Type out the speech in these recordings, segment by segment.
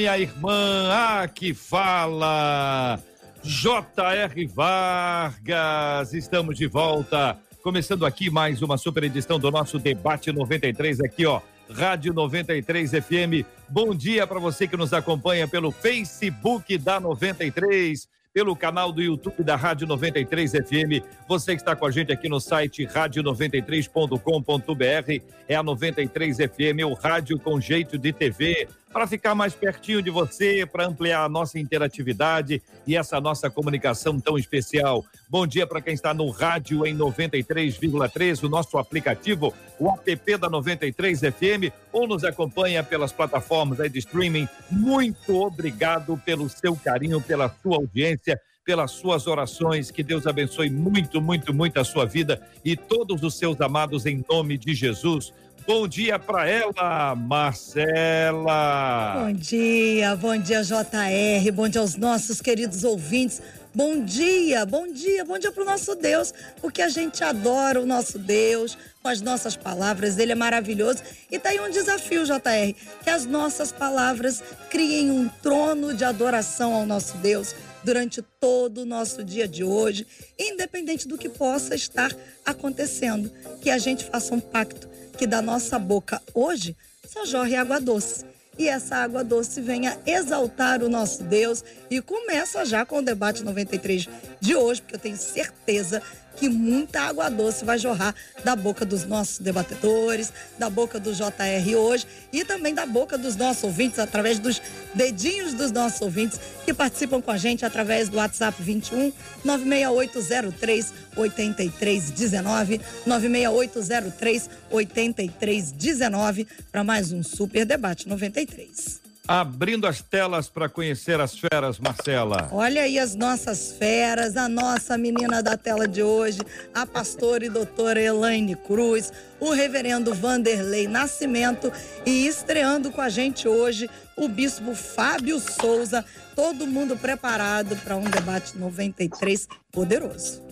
minha irmã. Aqui fala J.R. Vargas. Estamos de volta Começando aqui mais uma super edição do nosso Debate 93 aqui, ó. Rádio 93 FM. Bom dia para você que nos acompanha pelo Facebook da 93, pelo canal do YouTube da Rádio 93 FM. Você que está com a gente aqui no site rádio93.com.br, é a 93 FM, o rádio com jeito de TV para ficar mais pertinho de você, para ampliar a nossa interatividade e essa nossa comunicação tão especial. Bom dia para quem está no rádio em 93,3, o nosso aplicativo, o app da 93 FM, ou nos acompanha pelas plataformas de streaming. Muito obrigado pelo seu carinho, pela sua audiência pelas suas orações. Que Deus abençoe muito, muito, muito a sua vida e todos os seus amados em nome de Jesus. Bom dia para ela, Marcela. Bom dia, bom dia, JR. Bom dia aos nossos queridos ouvintes. Bom dia, bom dia, bom dia para o nosso Deus, porque a gente adora o nosso Deus com as nossas palavras, ele é maravilhoso. E tá aí um desafio, JR, que as nossas palavras criem um trono de adoração ao nosso Deus durante todo o nosso dia de hoje, independente do que possa estar acontecendo, que a gente faça um pacto que da nossa boca hoje só jorre água doce. E essa água doce venha exaltar o nosso Deus. E começa já com o debate 93 de hoje, porque eu tenho certeza que muita água doce vai jorrar da boca dos nossos debatedores, da boca do JR hoje e também da boca dos nossos ouvintes, através dos dedinhos dos nossos ouvintes que participam com a gente através do WhatsApp 21 96803 8319 96803 8319 para mais um Super Debate 93 abrindo as telas para conhecer as feras, Marcela. Olha aí as nossas feras, a nossa menina da tela de hoje, a pastora e doutora Elaine Cruz, o reverendo Vanderlei Nascimento e estreando com a gente hoje o bispo Fábio Souza, todo mundo preparado para um debate 93 poderoso.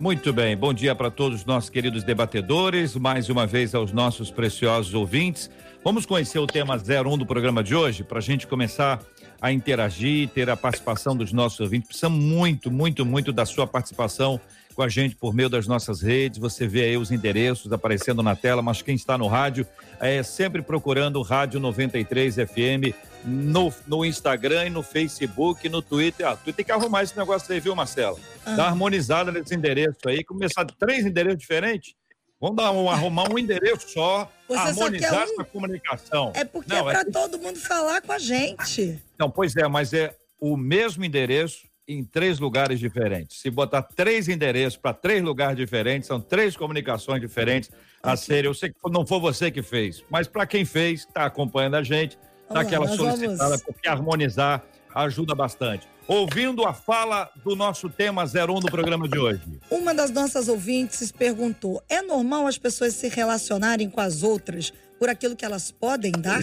Muito bem, bom dia para todos os nossos queridos debatedores, mais uma vez aos nossos preciosos ouvintes. Vamos conhecer o tema 01 do programa de hoje, para a gente começar a interagir, ter a participação dos nossos ouvintes. Precisamos muito, muito, muito da sua participação com a gente por meio das nossas redes. Você vê aí os endereços aparecendo na tela, mas quem está no rádio é sempre procurando Rádio 93 FM no, no Instagram e no Facebook, no Twitter. Ah, tu tem que arrumar esse negócio aí, viu, Marcelo? Ah. Dá harmonizada nesse endereço aí, começar três endereços diferentes Vamos dar um, arrumar um endereço só, Você harmonizar só um... comunicação. É porque não, é para é... todo mundo falar com a gente. Não, pois é, mas é o mesmo endereço em três lugares diferentes. Se botar três endereços para três lugares diferentes, são três comunicações diferentes a serem. Eu sei que não foi você que fez, mas para quem fez, está acompanhando a gente, está aquela solicitada, vamos... porque harmonizar ajuda bastante ouvindo a fala do nosso tema 01 do programa de hoje. Uma das nossas ouvintes perguntou: é normal as pessoas se relacionarem com as outras por aquilo que elas podem dar?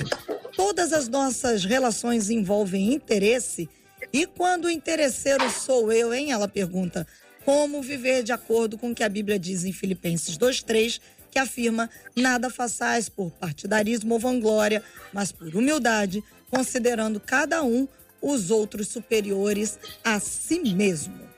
Todas as nossas relações envolvem interesse. E quando o interesseiro sou eu, hein? Ela pergunta: como viver de acordo com o que a Bíblia diz em Filipenses 2,3, que afirma: nada façais por partidarismo ou vanglória, mas por humildade, considerando cada um os outros superiores a si mesmo.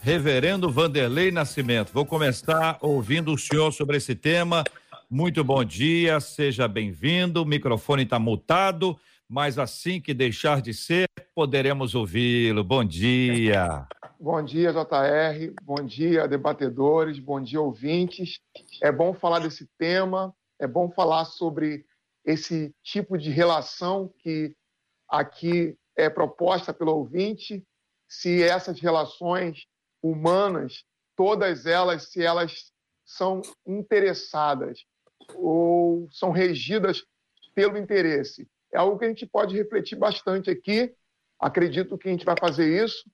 Reverendo Vanderlei Nascimento, vou começar ouvindo o senhor sobre esse tema. Muito bom dia, seja bem-vindo. O microfone está mutado, mas assim que deixar de ser, poderemos ouvi-lo. Bom dia. Bom dia, JR. Bom dia, debatedores. Bom dia, ouvintes. É bom falar desse tema, é bom falar sobre esse tipo de relação que aqui é proposta pelo ouvinte, se essas relações humanas, todas elas, se elas são interessadas ou são regidas pelo interesse. É algo que a gente pode refletir bastante aqui, acredito que a gente vai fazer isso.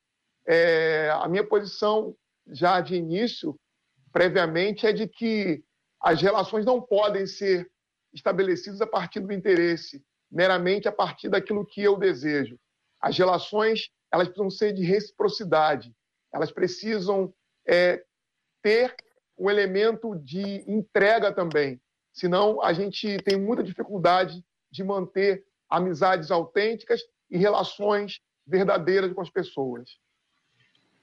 É, a minha posição, já de início, previamente, é de que as relações não podem ser estabelecidas a partir do interesse, meramente a partir daquilo que eu desejo. As relações elas precisam ser de reciprocidade, elas precisam é, ter um elemento de entrega também. Senão, a gente tem muita dificuldade de manter amizades autênticas e relações verdadeiras com as pessoas.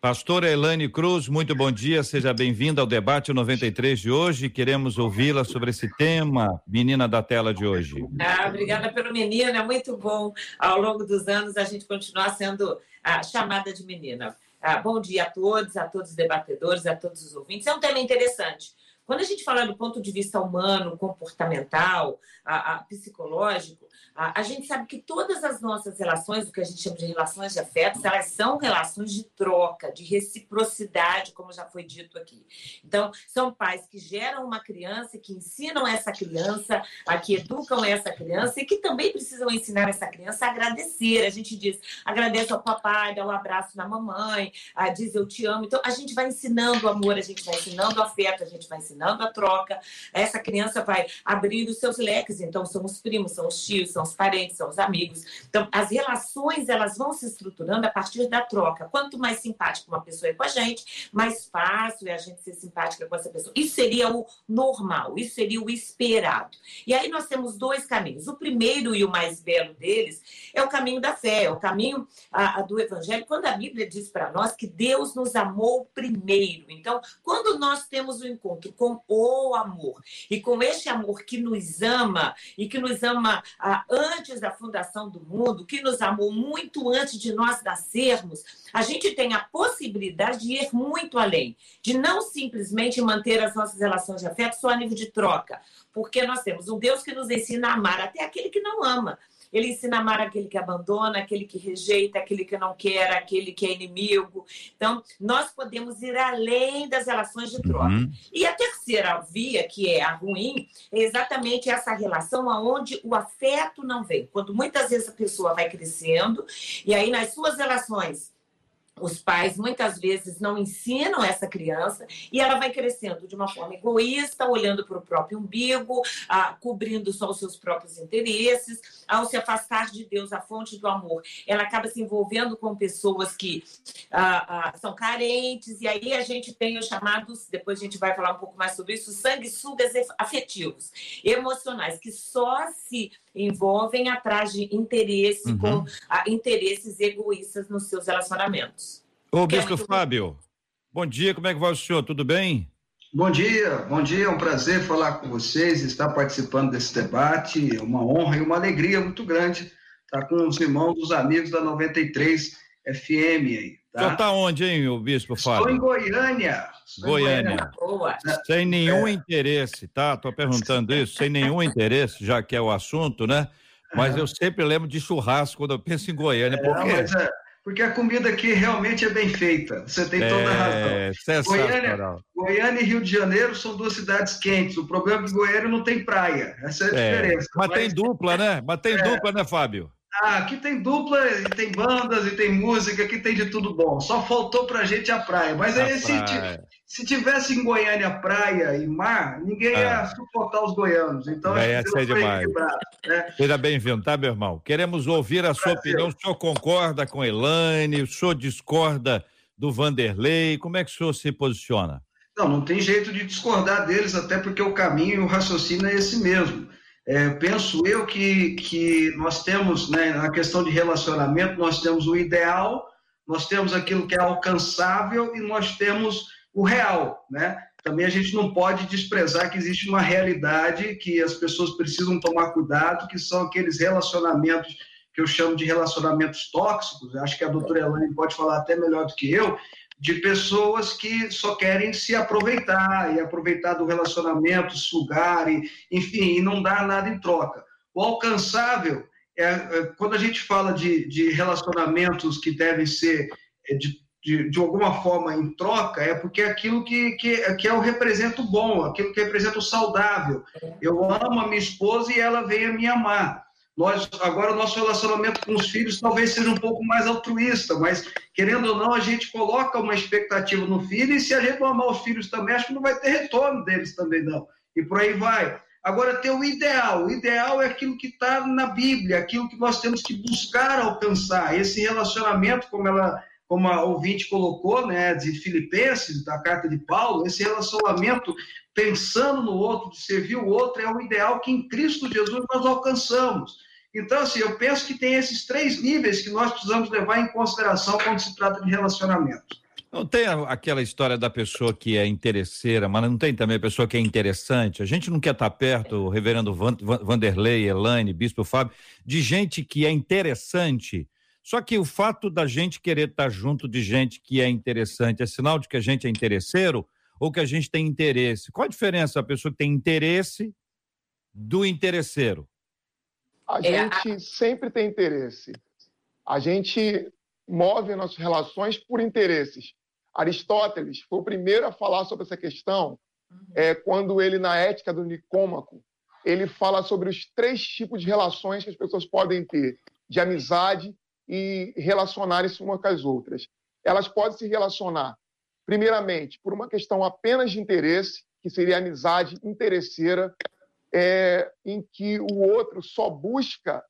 Pastora Elane Cruz, muito bom dia, seja bem-vinda ao debate 93 de hoje. Queremos ouvi-la sobre esse tema, menina da tela de hoje. Ah, obrigada pelo menino, é muito bom ao longo dos anos a gente continuar sendo ah, chamada de menina. Ah, bom dia a todos, a todos os debatedores, a todos os ouvintes. É um tema interessante. Quando a gente fala do ponto de vista humano, comportamental, a, a psicológico, a, gente sabe que todas as nossas relações, o que a gente chama de relações de afetos, elas são relações de troca, de reciprocidade, como já foi dito aqui. Então, são pais que geram uma criança, que ensinam essa criança, a que educam essa criança e que também precisam ensinar essa criança a agradecer. A gente diz, agradece ao papai, dá um abraço na mamãe, a, diz eu te amo. Então, a gente vai ensinando o amor, a gente vai ensinando o afeto, a gente vai ensinando a troca. Essa criança vai abrir os seus leques. Então, são os primos, são os tios, são os parentes, são os amigos. Então, as relações elas vão se estruturando a partir da troca. Quanto mais simpática uma pessoa é com a gente, mais fácil é a gente ser simpática com essa pessoa. Isso seria o normal, isso seria o esperado. E aí nós temos dois caminhos. O primeiro e o mais belo deles é o caminho da fé, é o caminho a, a do evangelho, quando a Bíblia diz para nós que Deus nos amou primeiro. Então, quando nós temos o um encontro com o amor e com este amor que nos ama e que nos ama a, antes da fundação do mundo, que nos amou muito antes de nós nascermos, a gente tem a possibilidade de ir muito além, de não simplesmente manter as nossas relações de afeto só a nível de troca, porque nós temos um Deus que nos ensina a amar até aquele que não ama. Ele ensina a amar aquele que abandona, aquele que rejeita, aquele que não quer, aquele que é inimigo. Então, nós podemos ir além das relações de troca. Uhum. E a terceira via, que é a ruim, é exatamente essa relação onde o afeto não vem. Quando muitas vezes a pessoa vai crescendo, e aí nas suas relações os pais muitas vezes não ensinam essa criança e ela vai crescendo de uma forma egoísta, olhando para o próprio umbigo, ah, cobrindo só os seus próprios interesses. Ao se afastar de Deus, a fonte do amor, ela acaba se envolvendo com pessoas que ah, ah, são carentes, e aí a gente tem os chamados, depois a gente vai falar um pouco mais sobre isso, sanguessugas afetivos, emocionais, que só se envolvem atrás de interesse, uhum. com ah, interesses egoístas nos seus relacionamentos. Ô, Bispo muito... Fábio, bom dia, como é que vai o senhor? Tudo bem? Bom dia, bom dia, é um prazer falar com vocês, estar participando desse debate, é uma honra e uma alegria muito grande estar com os irmãos, os amigos da 93 FM aí. Tá? Você está onde, hein, o Bispo Fábio? Estou em Goiânia. Goiânia. Sem nenhum é. interesse, tá? Estou perguntando isso, sem nenhum interesse, já que é o assunto, né? Mas eu sempre lembro de churrasco quando eu penso em Goiânia. Por quê? É, porque a comida aqui realmente é bem feita. Você tem toda a é, razão. Goiânia, Goiânia e Rio de Janeiro são duas cidades quentes. O problema é que Goiânia não tem praia. Essa é a é, diferença. Mas, mas tem dupla, né? Mas tem é. dupla, né, Fábio? Ah, aqui tem dupla, e tem bandas, e tem música, aqui tem de tudo bom. Só faltou pra gente a praia. Mas aí, se, se, tivesse em Goiânia praia e mar, ninguém ia ah. suportar os goianos. Então, é, ser demais. Né? Seja bem-vindo, tá, meu irmão? Queremos ouvir a sua opinião. O senhor concorda com a Elaine? O senhor discorda do Vanderlei? Como é que o senhor se posiciona? Não, não tem jeito de discordar deles, até porque o caminho e o raciocínio é esse mesmo. É, penso eu que, que nós temos, né, na questão de relacionamento, nós temos o ideal, nós temos aquilo que é alcançável e nós temos o real, né? Também a gente não pode desprezar que existe uma realidade que as pessoas precisam tomar cuidado, que são aqueles relacionamentos que eu chamo de relacionamentos tóxicos, acho que a doutora Elaine pode falar até melhor do que eu, de pessoas que só querem se aproveitar e aproveitar do relacionamento, sugar, e, enfim, e não dar nada em troca. O alcançável é, é quando a gente fala de, de relacionamentos que devem ser é, de, de, de, alguma forma em troca, é porque é aquilo que, que, que é o representa o bom, aquilo que representa o saudável. Eu amo a minha esposa e ela vem a me amar. Nós, agora, o nosso relacionamento com os filhos talvez seja um pouco mais altruísta, mas, querendo ou não, a gente coloca uma expectativa no filho, e se a gente não amar os filhos também, acho que não vai ter retorno deles também, não. E por aí vai. Agora, ter o ideal. O ideal é aquilo que está na Bíblia, aquilo que nós temos que buscar alcançar. Esse relacionamento, como ela como a ouvinte colocou, né, de Filipenses, da carta de Paulo, esse relacionamento pensando no outro, de servir o outro, é o ideal que em Cristo Jesus nós alcançamos. Então, assim, eu penso que tem esses três níveis que nós precisamos levar em consideração quando se trata de relacionamento. Não tem aquela história da pessoa que é interesseira, mas não tem também a pessoa que é interessante. A gente não quer estar perto, o reverendo Vanderlei, Elaine, Bispo Fábio, de gente que é interessante. Só que o fato da gente querer estar junto de gente que é interessante é sinal de que a gente é interesseiro ou que a gente tem interesse? Qual a diferença a pessoa que tem interesse do interesseiro? A é, gente a... sempre tem interesse. A gente move nossas relações por interesses. Aristóteles foi o primeiro a falar sobre essa questão uhum. é, quando ele, na Ética do Nicômaco, ele fala sobre os três tipos de relações que as pessoas podem ter, de amizade e relacionarem-se umas com as outras. Elas podem se relacionar, primeiramente, por uma questão apenas de interesse, que seria a amizade interesseira, é, em que o outro só busca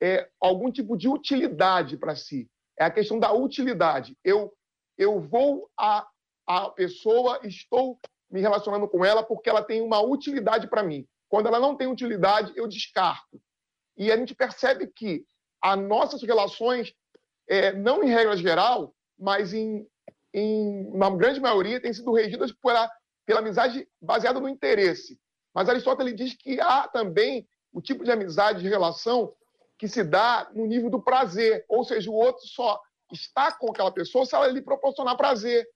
é, algum tipo de utilidade para si. É a questão da utilidade. Eu, eu vou a, a pessoa, estou me relacionando com ela porque ela tem uma utilidade para mim. Quando ela não tem utilidade, eu descarto. E a gente percebe que as nossas relações, é, não em regra geral, mas em, em uma grande maioria, têm sido regidas pela, pela amizade baseada no interesse. Mas Aristóteles diz que há também o tipo de amizade, de relação, que se dá no nível do prazer, ou seja, o outro só está com aquela pessoa se ela lhe proporcionar prazer.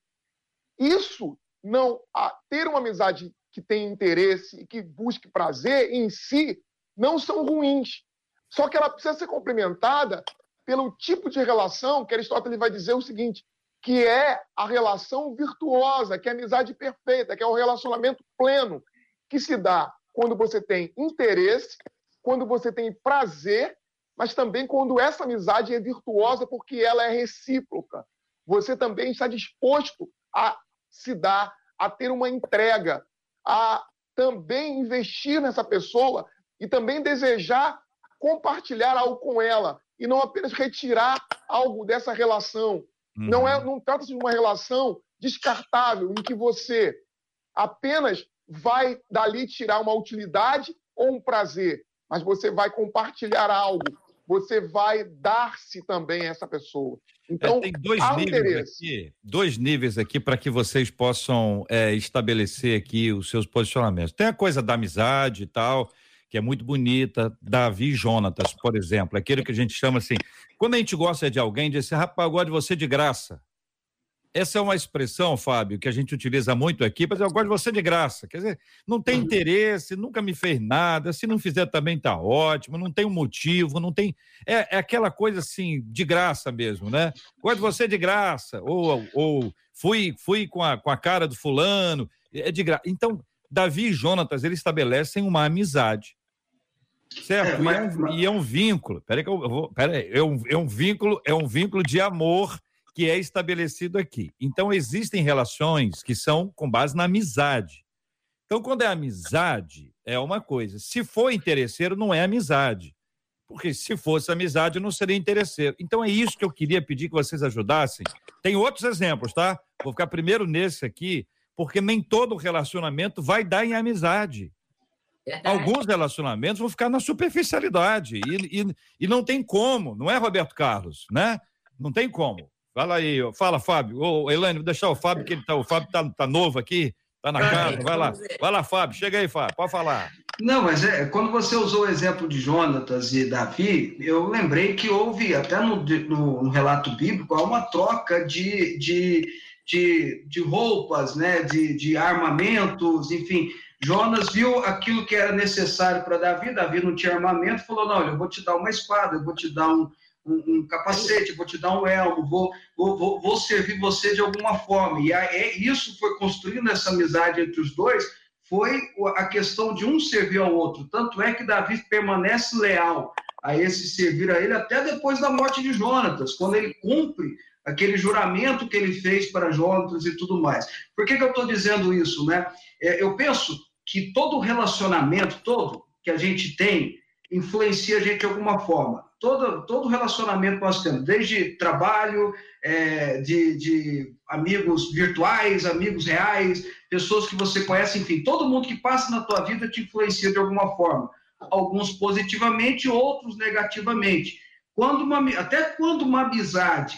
Isso não ter uma amizade que tem interesse e que busque prazer em si não são ruins. Só que ela precisa ser complementada pelo tipo de relação que Aristóteles vai dizer o seguinte, que é a relação virtuosa, que é a amizade perfeita, que é o relacionamento pleno, que se dá quando você tem interesse, quando você tem prazer, mas também quando essa amizade é virtuosa porque ela é recíproca. Você também está disposto a se dar, a ter uma entrega, a também investir nessa pessoa e também desejar compartilhar algo com ela e não apenas retirar algo dessa relação. Uhum. Não é, não trata-se de uma relação descartável em que você apenas vai dali tirar uma utilidade ou um prazer, mas você vai compartilhar algo, você vai dar-se também a essa pessoa. Então, é, tem dois níveis aqui, dois níveis aqui para que vocês possam é, estabelecer aqui os seus posicionamentos. Tem a coisa da amizade e tal, que é muito bonita, Davi e Jonatas, por exemplo, aquele que a gente chama assim, quando a gente gosta de alguém, diz assim, rapaz, eu gosto de você de graça. Essa é uma expressão, Fábio, que a gente utiliza muito aqui, mas eu gosto de você de graça. Quer dizer, não tem uhum. interesse, nunca me fez nada, se não fizer também tá ótimo, não tem um motivo, não tem. É, é aquela coisa assim, de graça mesmo, né? Gosto de você de graça, ou, ou fui, fui com, a, com a cara do fulano, é de graça. Então, Davi e Jonatas, eles estabelecem uma amizade. Certo? É, mas... e, é um, e, é um, vínculo. Peraí que eu vou. Peraí, é um, é um vínculo, é um vínculo de amor que é estabelecido aqui. Então, existem relações que são com base na amizade. Então, quando é amizade, é uma coisa. Se for interesseiro, não é amizade. Porque se fosse amizade, não seria interesseiro. Então, é isso que eu queria pedir que vocês ajudassem. Tem outros exemplos, tá? Vou ficar primeiro nesse aqui, porque nem todo relacionamento vai dar em amizade. Alguns relacionamentos vão ficar na superficialidade e, e, e não tem como, não é, Roberto Carlos, né? Não tem como. Fala aí, fala, Fábio. Ô, Elaine, vou deixar o Fábio, que ele tá, o Fábio tá, tá novo aqui, tá na casa. Vai lá. Vai lá, Fábio. Chega aí, Fábio. Pode falar. Não, mas é, quando você usou o exemplo de Jonatas e Davi, eu lembrei que houve, até no, no, no relato bíblico, há uma troca de, de, de, de roupas, né, de, de armamentos, enfim. Jonas viu aquilo que era necessário para Davi, Davi não tinha armamento, falou: Não, eu vou te dar uma espada, eu vou te dar um, um, um capacete, vou te dar um elmo, vou, vou, vou, vou servir você de alguma forma. E é, isso foi construindo essa amizade entre os dois, foi a questão de um servir ao outro. Tanto é que Davi permanece leal a esse servir a ele até depois da morte de Jonatas, quando ele cumpre aquele juramento que ele fez para Jonatas e tudo mais. Por que, que eu estou dizendo isso? Né? É, eu penso que todo relacionamento, todo que a gente tem, influencia a gente de alguma forma. Todo, todo relacionamento que nós temos, desde trabalho, é, de, de amigos virtuais, amigos reais, pessoas que você conhece, enfim, todo mundo que passa na tua vida te influencia de alguma forma. Alguns positivamente, outros negativamente. Quando uma, até quando uma amizade,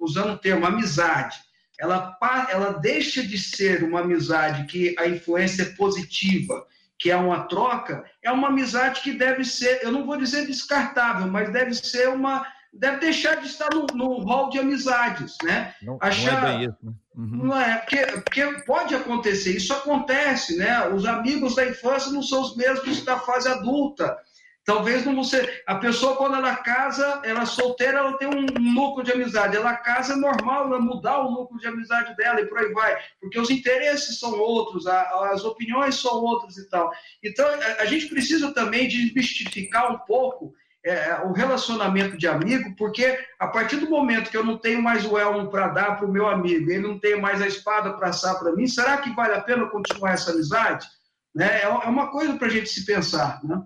usando o termo amizade, ela, ela deixa de ser uma amizade que a influência é positiva, que é uma troca, é uma amizade que deve ser, eu não vou dizer descartável, mas deve ser uma, deve deixar de estar no, no hall de amizades, né? Não, Achar, não é bem isso, né? Uhum. Não é, porque, porque pode acontecer, isso acontece, né? Os amigos da infância não são os mesmos da fase adulta. Talvez não você. A pessoa, quando ela casa, ela solteira, ela tem um núcleo de amizade. Ela casa é normal ela mudar o núcleo de amizade dela e por aí vai. Porque os interesses são outros, as opiniões são outras e tal. Então, a gente precisa também desmistificar um pouco é, o relacionamento de amigo, porque a partir do momento que eu não tenho mais o elmo para dar para o meu amigo, ele não tem mais a espada para assar para mim, será que vale a pena continuar essa amizade? Né? É, é uma coisa para a gente se pensar, né?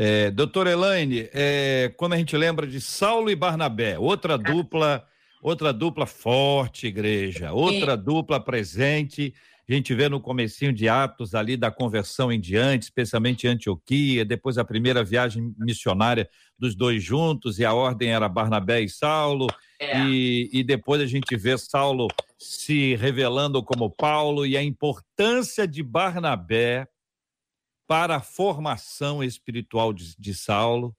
É, doutor Elaine, é, quando a gente lembra de Saulo e Barnabé, outra dupla, outra dupla forte, igreja, outra dupla presente. A gente vê no comecinho de Atos ali da conversão em diante, especialmente Antioquia, depois a primeira viagem missionária dos dois juntos, e a ordem era Barnabé e Saulo, é. e, e depois a gente vê Saulo se revelando como Paulo, e a importância de Barnabé para a formação espiritual de, de Saulo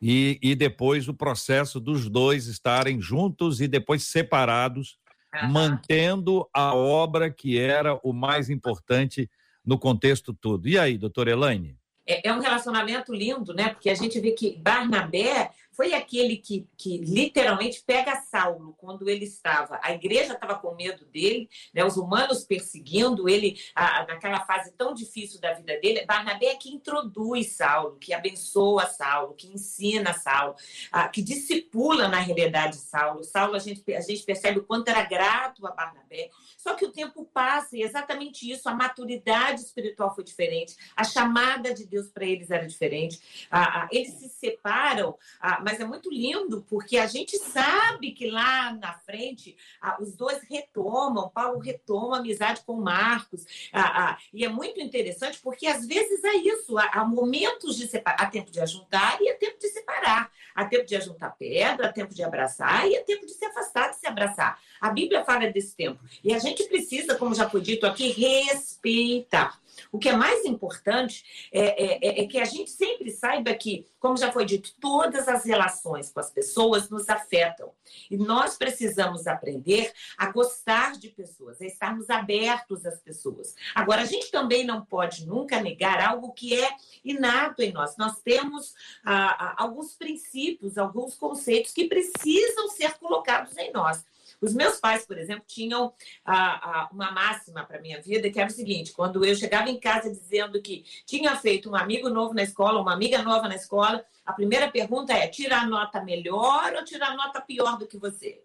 e, e, depois o processo dos dois estarem juntos e depois separados, uhum. mantendo a obra que era o mais importante no contexto todo. E aí, doutora Elaine? É, é um relacionamento lindo, né? Porque a gente vê que Barnabé foi aquele que, que literalmente pega Saulo quando ele estava. A igreja estava com medo dele, né, os humanos perseguindo ele a, naquela fase tão difícil da vida dele. Barnabé é que introduz Saulo, que abençoa Saulo, que ensina Saulo, a, que discipula na realidade Saulo. Saulo, a gente, a gente percebe o quanto era grato a Barnabé. Só que o tempo passa e exatamente isso, a maturidade espiritual foi diferente, a chamada de Deus para eles era diferente. eles se separam mas é muito lindo, porque a gente sabe que lá na frente os dois retomam, Paulo retoma a amizade com Marcos, e é muito interessante, porque às vezes é isso, há, há momentos de separar, há tempo de ajuntar e há tempo de separar, há tempo de ajuntar pedra, há tempo de abraçar e há tempo de se afastar de se abraçar. A Bíblia fala desse tempo, e a gente precisa, como já foi dito aqui, respeitar. O que é mais importante é, é, é, que a gente sempre saiba que, como já foi dito, todas as relações com as pessoas nos afetam. E nós precisamos aprender a gostar de pessoas, a estarmos abertos às pessoas. Agora, a gente também não pode nunca negar algo que é inato em nós. Nós temos ah, ah alguns princípios, alguns conceitos que precisam ser colocados em nós. Os meus pais, por exemplo, tinham ah, ah, uma máxima para minha vida que era o seguinte: quando eu chegava em casa dizendo que tinha feito um amigo novo na escola, uma amiga nova na escola, a primeira pergunta é: tira a nota melhor ou tira a nota pior do que você?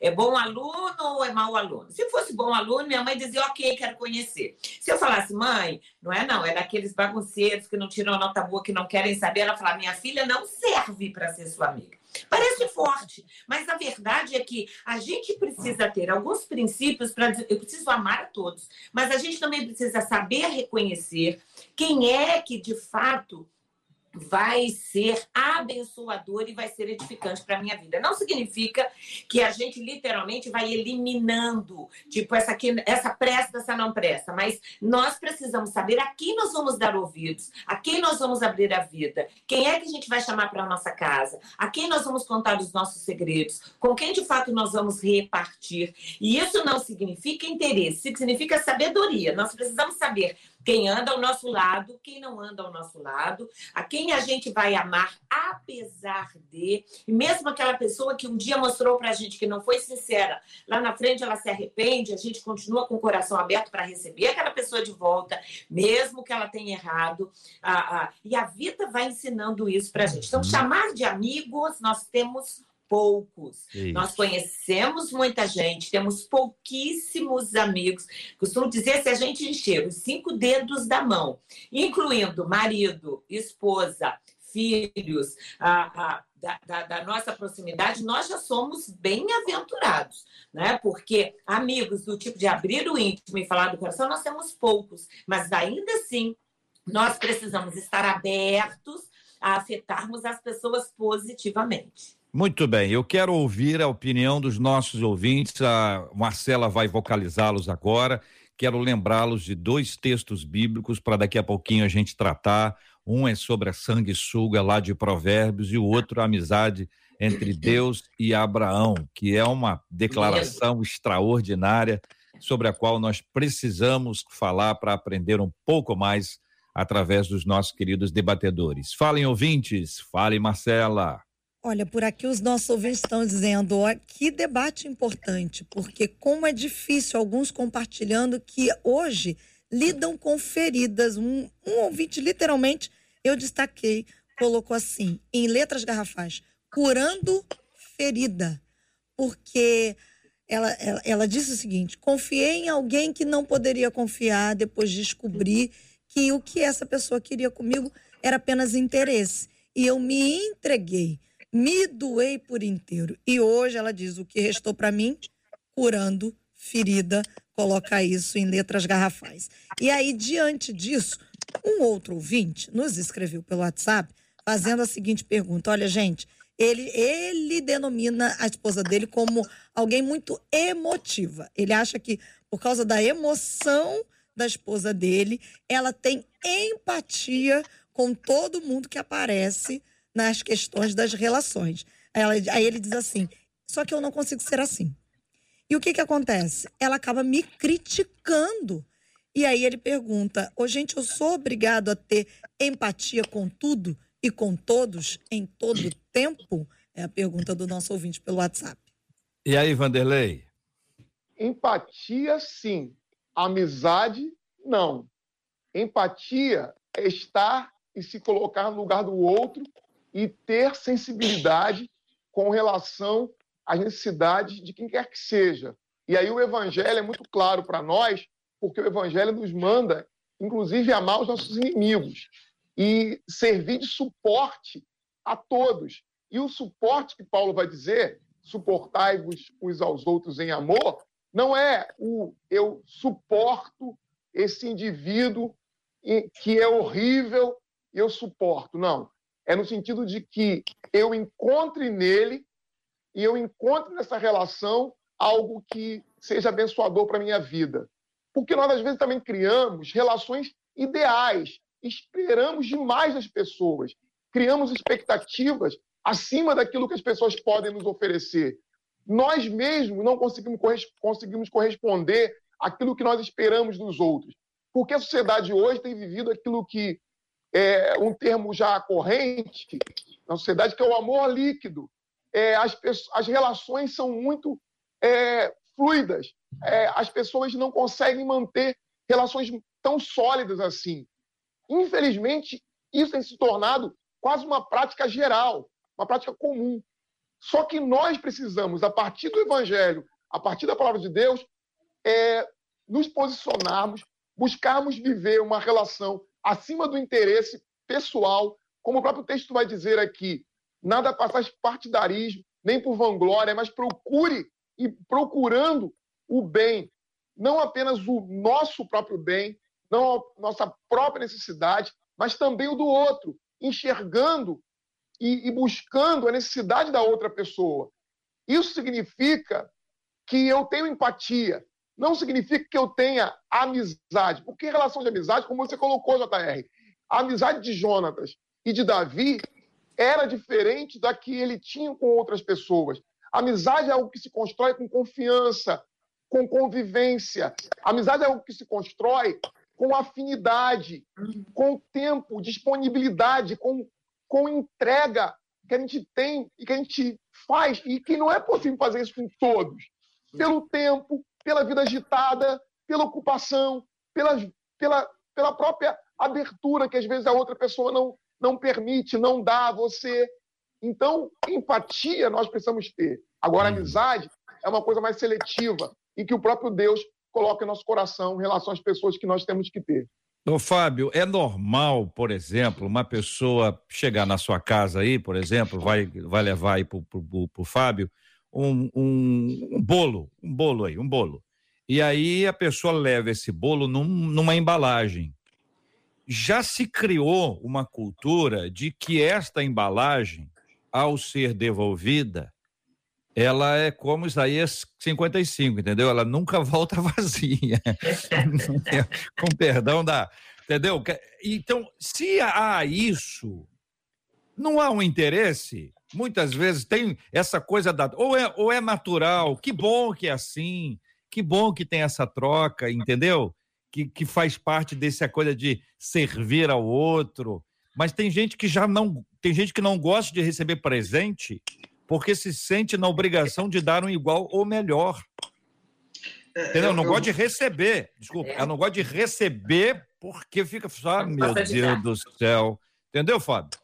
É bom aluno ou é mau aluno? Se fosse bom aluno, minha mãe dizia, ok, quero conhecer. Se eu falasse, mãe, não é não, é daqueles bagunceiros que não tiram nota boa, que não querem saber, ela fala, minha filha não serve para ser sua amiga. Parece forte, mas a verdade é que a gente precisa ter alguns princípios para eu preciso amar a todos, mas a gente também precisa saber reconhecer quem é que de fato vai ser abençoador e vai ser edificante para a minha vida. Não significa que a gente literalmente vai eliminando, tipo, essa aqui, essa presta, essa não presta, mas nós precisamos saber a quem nós vamos dar ouvidos, a quem nós vamos abrir a vida, quem é que a gente vai chamar para a nossa casa, a quem nós vamos contar os nossos segredos, com quem de fato nós vamos repartir. E isso não significa interesse, significa sabedoria. Nós precisamos saber quem anda ao nosso lado, quem não anda ao nosso lado, a quem a gente vai amar apesar de, e mesmo aquela pessoa que um dia mostrou para a gente que não foi sincera, lá na frente ela se arrepende, a gente continua com o coração aberto para receber aquela pessoa de volta, mesmo que ela tenha errado, ah, ah, e a vida vai ensinando isso para a gente. Então, uhum. chamar de amigos, nós temos poucos. Isso. Nós conhecemos muita gente, temos pouquíssimos amigos. Costumo dizer se a gente encher os cinco dedos da mão, incluindo marido, esposa, filhos, a, a, da, da, da, nossa proximidade, nós já somos bem-aventurados, né? Porque amigos do tipo de abrir o íntimo e falar do coração, nós temos poucos, mas ainda assim nós precisamos estar abertos a afetarmos as pessoas positivamente. Muito bem, eu quero ouvir a opinião dos nossos ouvintes. A Marcela vai vocalizá-los agora. Quero lembrá-los de dois textos bíblicos para daqui a pouquinho a gente tratar. Um é sobre a sanguessuga lá de Provérbios e o outro a amizade entre Deus e Abraão, que é uma declaração extraordinária sobre a qual nós precisamos falar para aprender um pouco mais através dos nossos queridos debatedores. Falem ouvintes, fale Marcela. Olha, por aqui os nossos ouvintes estão dizendo, ó, que debate importante, porque como é difícil, alguns compartilhando que hoje lidam com feridas. Um, um ouvinte, literalmente, eu destaquei, colocou assim, em letras garrafais, curando ferida. Porque ela, ela, ela disse o seguinte: confiei em alguém que não poderia confiar depois de descobrir que o que essa pessoa queria comigo era apenas interesse. E eu me entreguei me doei por inteiro. E hoje ela diz: o que restou para mim? Curando ferida, coloca isso em letras garrafais. E aí, diante disso, um outro ouvinte nos escreveu pelo WhatsApp fazendo a seguinte pergunta: olha, gente. Ele, ele denomina a esposa dele como alguém muito emotiva. Ele acha que, por causa da emoção da esposa dele, ela tem empatia com todo mundo que aparece nas questões das relações. Ela, aí ele diz assim: só que eu não consigo ser assim. E o que, que acontece? Ela acaba me criticando. E aí ele pergunta: Ô, gente, eu sou obrigado a ter empatia com tudo e com todos em todo tempo? É a pergunta do nosso ouvinte pelo WhatsApp. E aí, Vanderlei? Empatia, sim. Amizade, não. Empatia é estar e se colocar no lugar do outro e ter sensibilidade com relação às necessidades de quem quer que seja. E aí o evangelho é muito claro para nós, porque o evangelho nos manda, inclusive, amar os nossos inimigos e servir de suporte a todos. E o suporte que Paulo vai dizer, suportai-vos uns aos outros em amor, não é o eu suporto esse indivíduo que é horrível eu suporto. Não é no sentido de que eu encontre nele e eu encontre nessa relação algo que seja abençoador para a minha vida. Porque nós, às vezes, também criamos relações ideais, esperamos demais das pessoas, criamos expectativas acima daquilo que as pessoas podem nos oferecer. Nós mesmos não conseguimos, conseguimos corresponder àquilo que nós esperamos dos outros. Porque a sociedade hoje tem vivido aquilo que é, um termo já corrente na sociedade, que é o amor líquido. É, as, as relações são muito é, fluidas. É, as pessoas não conseguem manter relações tão sólidas assim. Infelizmente, isso tem se tornado quase uma prática geral, uma prática comum. Só que nós precisamos, a partir do Evangelho, a partir da palavra de Deus, é, nos posicionarmos, buscarmos viver uma relação acima do interesse pessoal, como o próprio texto vai dizer aqui. Nada passar partidarismo, nem por vanglória, mas procure e procurando o bem, não apenas o nosso próprio bem, não a nossa própria necessidade, mas também o do outro, enxergando e, e buscando a necessidade da outra pessoa. Isso significa que eu tenho empatia, não significa que eu tenha amizade, porque em relação de amizade, como você colocou, JR, a amizade de Jonatas e de Davi era diferente da que ele tinha com outras pessoas. Amizade é algo que se constrói com confiança, com convivência. Amizade é algo que se constrói com afinidade, com tempo, disponibilidade, com, com entrega que a gente tem e que a gente faz, e que não é possível fazer isso com todos. Pelo tempo, pela vida agitada, pela ocupação, pela, pela, pela própria abertura que às vezes a outra pessoa não, não permite, não dá a você. Então, empatia nós precisamos ter. Agora, amizade é uma coisa mais seletiva e que o próprio Deus coloca em nosso coração em relação às pessoas que nós temos que ter. Ô, Fábio, é normal, por exemplo, uma pessoa chegar na sua casa aí, por exemplo, vai, vai levar aí pro, pro, pro Fábio um, um, um, bolo, um bolo aí, um bolo. E aí a pessoa leva esse bolo num, numa embalagem. Já se criou uma cultura de que esta embalagem, ao ser devolvida, ela é como Isaías 55, entendeu? Ela nunca volta vazia. Com perdão da. Entendeu? Então, se há isso, não há um interesse. Muitas vezes tem essa coisa da. Ou é, ou é natural, que bom que é assim, que bom que tem essa troca, entendeu? Que, que faz parte dessa coisa de servir ao outro. Mas tem gente que já não. Tem gente que não gosta de receber presente porque se sente na obrigação de dar um igual ou melhor. É, Entendeu? Eu, não gosto de receber. Desculpa, é. eu não gosto de receber porque fica só, ah, meu Deus do céu. Entendeu, Fábio?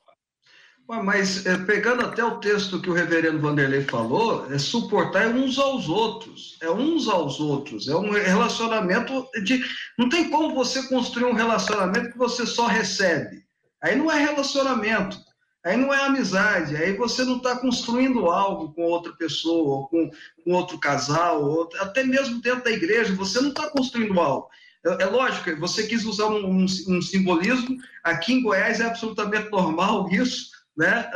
Mas é, pegando até o texto que o reverendo Vanderlei falou, é suportar uns aos outros, é uns aos outros, é um relacionamento de. Não tem como você construir um relacionamento que você só recebe. Aí não é relacionamento. Aí não é amizade, aí você não está construindo algo com outra pessoa, ou com, com outro casal, ou até mesmo dentro da igreja, você não está construindo algo. É, é, lógico, você quis usar um, um, um, simbolismo, aqui em Goiás é absolutamente normal isso, né?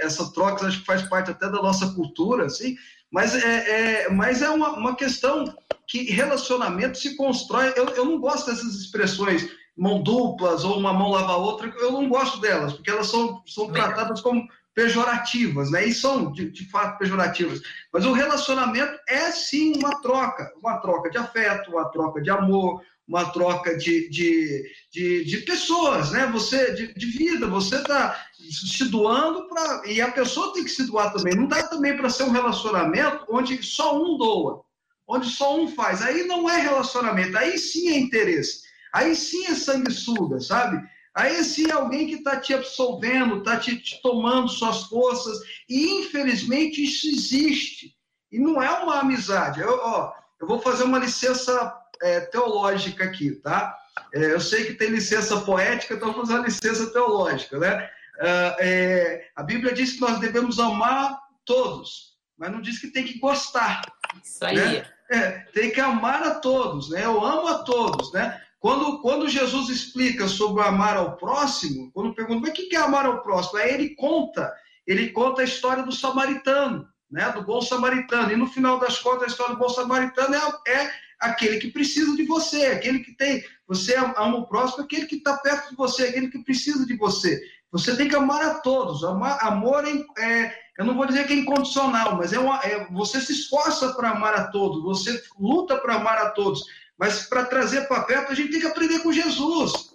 Essa troca acho que faz parte até da nossa cultura, assim, mas é, é mas é uma, uma questão que relacionamento se constrói. Eu, eu não gosto dessas expressões mão duplas ou uma mão lava a outra, eu não gosto delas, porque elas são, são tratadas como pejorativas, né? E são, de, de fato, pejorativas. Mas o relacionamento é sim uma troca, uma troca de afeto, uma troca de amor, uma troca de, de, de, de pessoas, né? Você, de, de vida, você está se doando para. E a pessoa tem que se doar também. Não dá também para ser um relacionamento onde só um doa, onde só um faz. Aí não é relacionamento, aí sim é interesse. Aí sim é sanguessuga, sabe? Aí sim é alguém que está te absolvendo, está te, te, tomando suas forças. E infelizmente isso existe. E não é uma amizade. Eu, ó, eu vou fazer uma licença é, teológica aqui, tá? É, eu sei que tem licença poética, então fazer uma licença teológica, né? É, é, a Bíblia diz que nós devemos amar todos, mas não diz que tem que gostar. Isso aí. Né? É, tem que amar a todos, né? Eu amo a todos, né? Quando, quando Jesus explica sobre amar ao próximo, quando pergunta, mas o que é amar ao próximo? Aí ele conta, ele conta a história do samaritano, né, do bom samaritano. E no final das contas, a história do bom samaritano é, é aquele que precisa de você, aquele que tem. Você ama o próximo, aquele que está perto de você, aquele que precisa de você. Você tem que amar a todos. Amar, amor é, é, eu não vou dizer que é incondicional, mas é, uma, é você se esforça para amar a todos, você luta para amar a todos. Mas para trazer para perto, a gente tem que aprender com Jesus.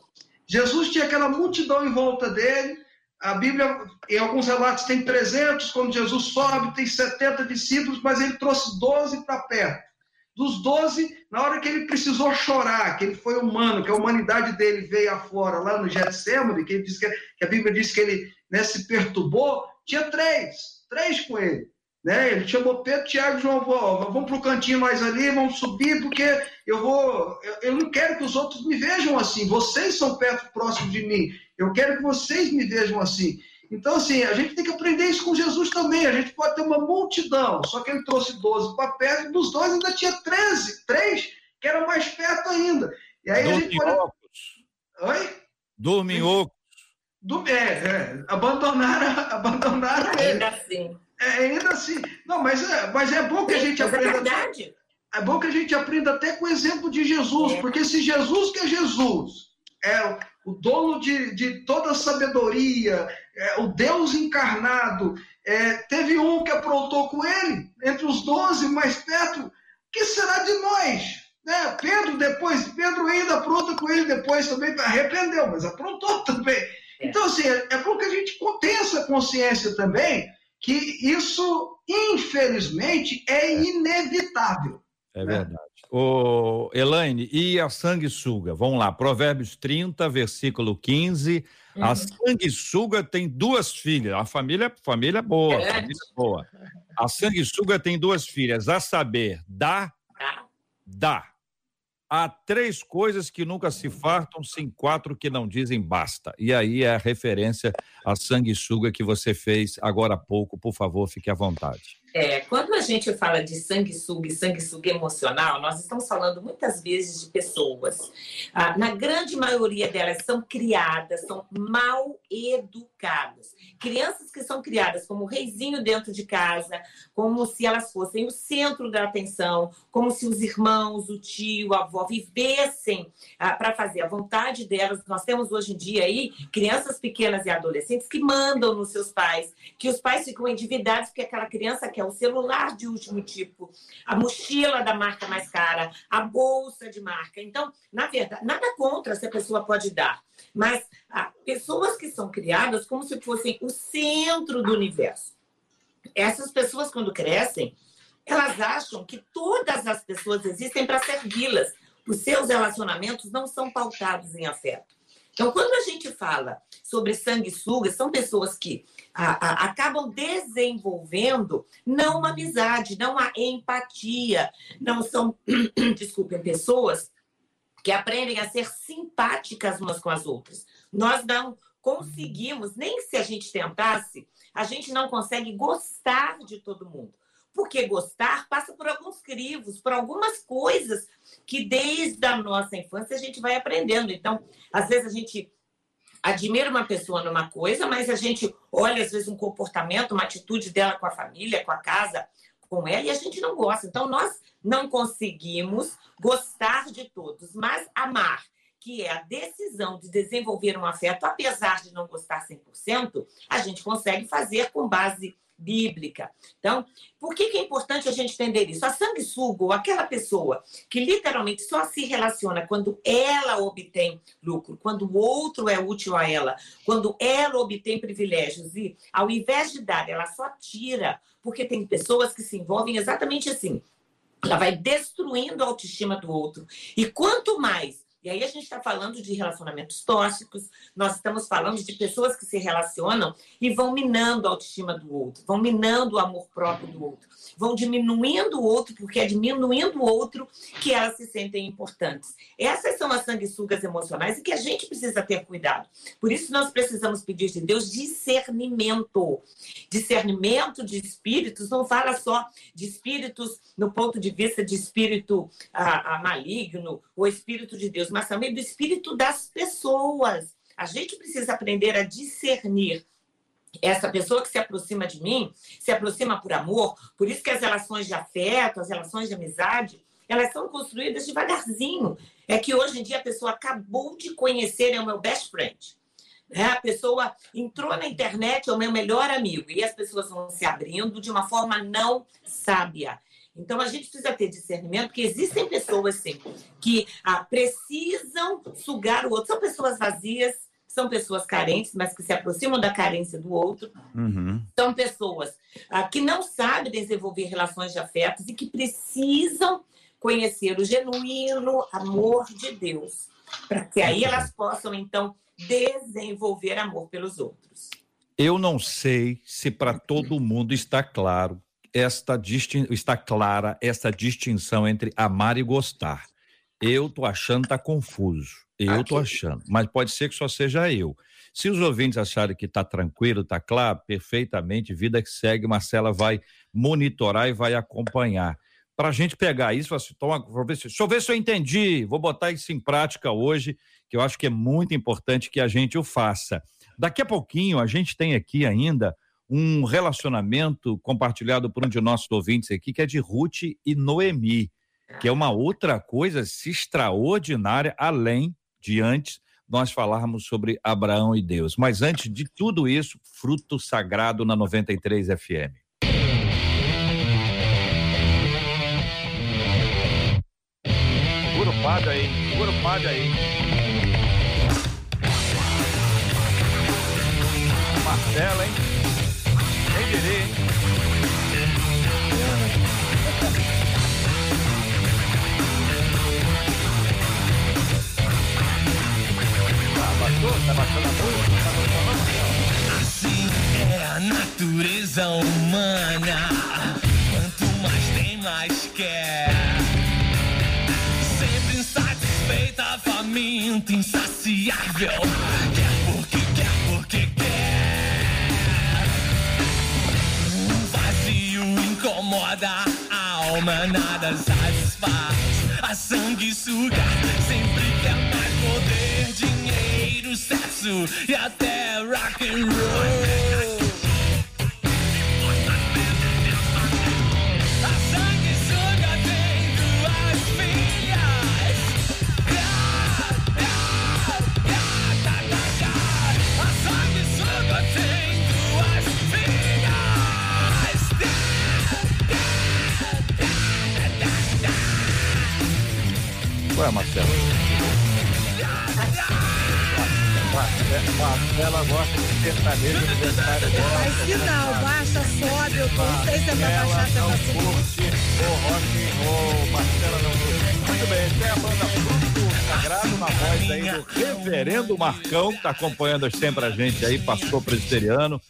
Jesus tinha aquela multidão em volta dele. A Bíblia, em alguns relatos, tem 300. Quando Jesus sobe, tem 70 discípulos, mas ele trouxe 12 para perto. Dos 12, na hora que ele precisou chorar, que ele foi humano, que a humanidade dele veio afora lá no Getsemane, que, ele disse que, que a Bíblia diz que ele né, se perturbou, tinha três, três com ele. Né? Ele chamou Pedro, Tiago e João, vamos para o cantinho mais ali, vamos subir, porque eu vou. Eu, eu, não quero que os outros me vejam assim. Vocês são perto, próximo de mim. Eu quero que vocês me vejam assim. Então, assim, a gente tem que aprender isso com Jesus também. A gente pode ter uma multidão, só que ele trouxe 12 para perto, e dos dois ainda tinha 13, três, que eram mais perto ainda. E aí a gente pode. Oi? Dorminhocos. Do... É, é, abandonaram, abandonaram ainda ele. assim. É, ainda assim. Não, mas é, mas é bom que a gente é aprenda. É verdade. É bom que a gente aprenda até com o exemplo de Jesus, é. porque se Jesus, que é Jesus, é o dono de, de toda a sabedoria, é o Deus encarnado, é, teve um que aprontou com ele, entre os doze mais perto, que será de nós? Né? Pedro depois, Pedro ainda apronta com ele depois também, arrependeu, mas aprontou também. É. Então, assim, é, é bom que a gente tenha essa consciência também que isso, infelizmente, é, é. inevitável. É né? verdade. Ô, Elaine, e a sanguessuga? Vamos lá, Provérbios 30, versículo 15. Uhum. A sanguessuga tem duas filhas. A família, família boa, é. família boa. A sanguessuga tem duas filhas, a saber, dá, dá. Há três coisas que nunca se fartam, sim quatro que não dizem basta. E aí é a referência à sanguessuga que você fez agora há pouco. Por favor, fique à vontade. É, quando a gente fala de sanguessuga e sanguessuga emocional, nós estamos falando muitas vezes de pessoas. Ah, na grande maioria delas são criadas, são mal educadas. Crianças que são criadas como reizinho dentro de casa, como se elas fossem o centro da atenção, como se os irmãos, o tio, a avó vivessem ah, para fazer a vontade delas. Nós temos hoje em dia aí crianças pequenas e adolescentes que mandam nos seus pais, que os pais ficam endividados porque aquela criança quer o celular de último tipo, a mochila da marca mais cara, a bolsa de marca. Então, na verdade, nada contra se a pessoa pode dar, mas ah, pessoas que são criadas como se fossem o centro do universo. Essas pessoas, quando crescem, elas acham que todas as pessoas existem para servi-las. Os seus relacionamentos não são pautados em afeto. Então, quando a gente fala sobre sanguessugas, são pessoas que a, a, acabam desenvolvendo não uma amizade, não a empatia, não são, desculpem, pessoas que aprendem a ser simpáticas umas com as outras. Nós não conseguimos, nem se a gente tentasse, a gente não consegue gostar de todo mundo. Porque gostar passa por alguns crivos, por algumas coisas que desde a nossa infância a gente vai aprendendo. Então, às vezes a gente admira uma pessoa numa coisa, mas a gente olha às vezes um comportamento, uma atitude dela com a família, com a casa, com ela, e a gente não gosta. Então, nós não conseguimos gostar de todos, mas amar que é a decisão de desenvolver um afeto, apesar de não gostar 100%, a gente consegue fazer com base bíblica. Então, por que, que, é importante a gente entender isso? A sanguessuga, aquela pessoa que literalmente só se relaciona quando ela obtém lucro, quando o outro é útil a ela, quando ela obtém privilégios e, ao invés de dar, ela só tira, porque tem pessoas que se envolvem exatamente assim. Ela vai destruindo a autoestima do outro. E quanto mais e aí a gente está falando de relacionamentos tóxicos, nós estamos falando de pessoas que se relacionam e vão minando a autoestima do outro, vão minando o amor próprio do outro, vão diminuindo o outro, porque é diminuindo o outro que elas se sentem importantes. Essas são as sanguessugas emocionais e que a gente precisa ter cuidado. Por isso nós precisamos pedir de Deus discernimento. Discernimento de espíritos não fala só de espíritos no ponto de vista de espírito ah, ah maligno ou espírito de Deus, mas também do espírito das pessoas. A gente precisa aprender a discernir essa pessoa que se aproxima de mim, se aproxima por amor, por isso que as relações de afeto, as relações de amizade, elas são construídas devagarzinho. É que hoje em dia a pessoa acabou de conhecer, é o meu best friend. É, a pessoa entrou na internet, é o meu melhor amigo. E as pessoas vão se abrindo de uma forma não sábia. Então, a gente precisa ter discernimento que existem pessoas, sim, que ah, precisam sugar o outro. São pessoas vazias, são pessoas carentes, mas que se aproximam da carência do outro. Uhum. São pessoas ah, que não sabem desenvolver relações de afetos e que precisam conhecer o genuíno amor de Deus, para que aí elas possam, então, desenvolver amor pelos outros. Eu não sei se para todo mundo está claro esta está clara esta distinção entre amar e gostar. Eu tô achando tá confuso. Eu Aqui. tô achando, mas pode ser que só seja eu. Se os ouvintes acharem que está tranquilo, está claro, perfeitamente, vida que segue, Marcela vai monitorar e vai acompanhar. Para a gente pegar isso, assim, toma, vou ver se, deixa eu ver se eu entendi, vou botar isso em prática hoje, que eu acho que é muito importante que a gente o faça. Daqui a pouquinho, a gente tem aqui ainda um relacionamento compartilhado por um de nossos ouvintes aqui, que é de Ruth e Noemi, que é uma outra coisa extraordinária, além de antes nós falarmos sobre Abraão e Deus. Mas antes de tudo isso, fruto sagrado na 93 FM. Fábio aí, segura o Fábio aí. Marcela, hein? Assim é a natureza humana. Quanto mais tem, mais quer. Sempre insatisfeita, faminta, insaciável. Quer porque quer, porque quer. Um vazio incomoda a alma, nada satisfaz. A sanguessuga sempre quer mais poder, dinheiro, sexo e até rock and roll. Sanguessuga Marcela gosta de sertanejo aniversário dela. Faz sinal, baixa, sobe, eu tô, não sei se é pra Ela baixar, se é não pra subir. curte o rock and roll. Marcela não curte. Muito bem, essa é a banda Fruto Sagrado na voz aí do reverendo Marcão, que tá acompanhando sempre a gente aí, pastor presbiteriano,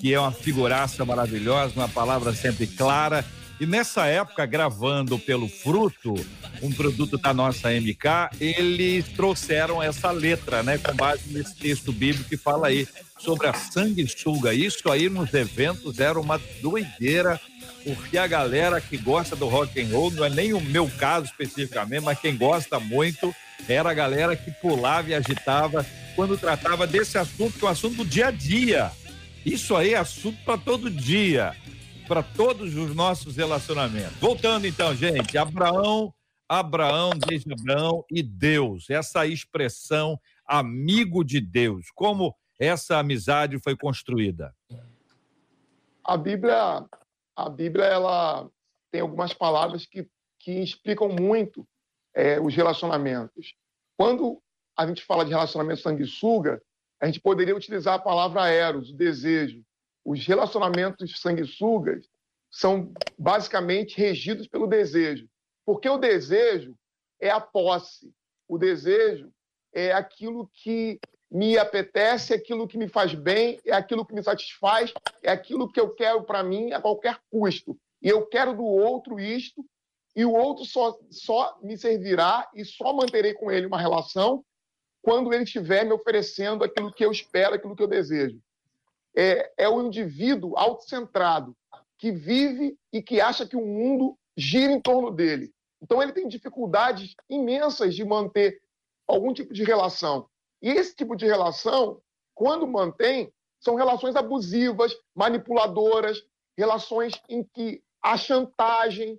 que é uma figuraça maravilhosa, uma palavra sempre clara. E nessa época, gravando pelo Fruto, um produto da nossa MK, eles trouxeram essa letra, né, com base nesse texto bíblico que fala aí sobre a sanguessuga. Isso aí nos eventos era uma doideira, porque a galera que gosta do rock and roll, não é nem o meu caso especificamente, mas quem gosta muito, era a galera que pulava e agitava quando tratava desse assunto, que é um assunto do dia a dia. Isso aí é assunto para todo dia, para todos os nossos relacionamentos. Voltando então, gente, Abraão, Abraão, desde Abraão e Deus, essa expressão amigo de Deus, como essa amizade foi construída? A Bíblia, a Bíblia ela tem algumas palavras que, que explicam muito é, os relacionamentos. Quando a gente fala de relacionamento sanguessuga, a gente poderia utilizar a palavra eros, o desejo. Os relacionamentos sanguessugas são basicamente regidos pelo desejo. Porque o desejo é a posse. O desejo é aquilo que me apetece, é aquilo que me faz bem, é aquilo que me satisfaz, é aquilo que eu quero para mim a qualquer custo. E eu quero do outro isto, e o outro só, só me servirá e só manterei com ele uma relação quando ele estiver me oferecendo aquilo que eu espero, aquilo que eu desejo. É, é o indivíduo autocentrado que vive e que acha que o mundo gira em torno dele. Então ele tem dificuldades imensas de manter algum tipo de relação. E esse tipo de relação, quando mantém, são relações abusivas, manipuladoras, relações em que há chantagem,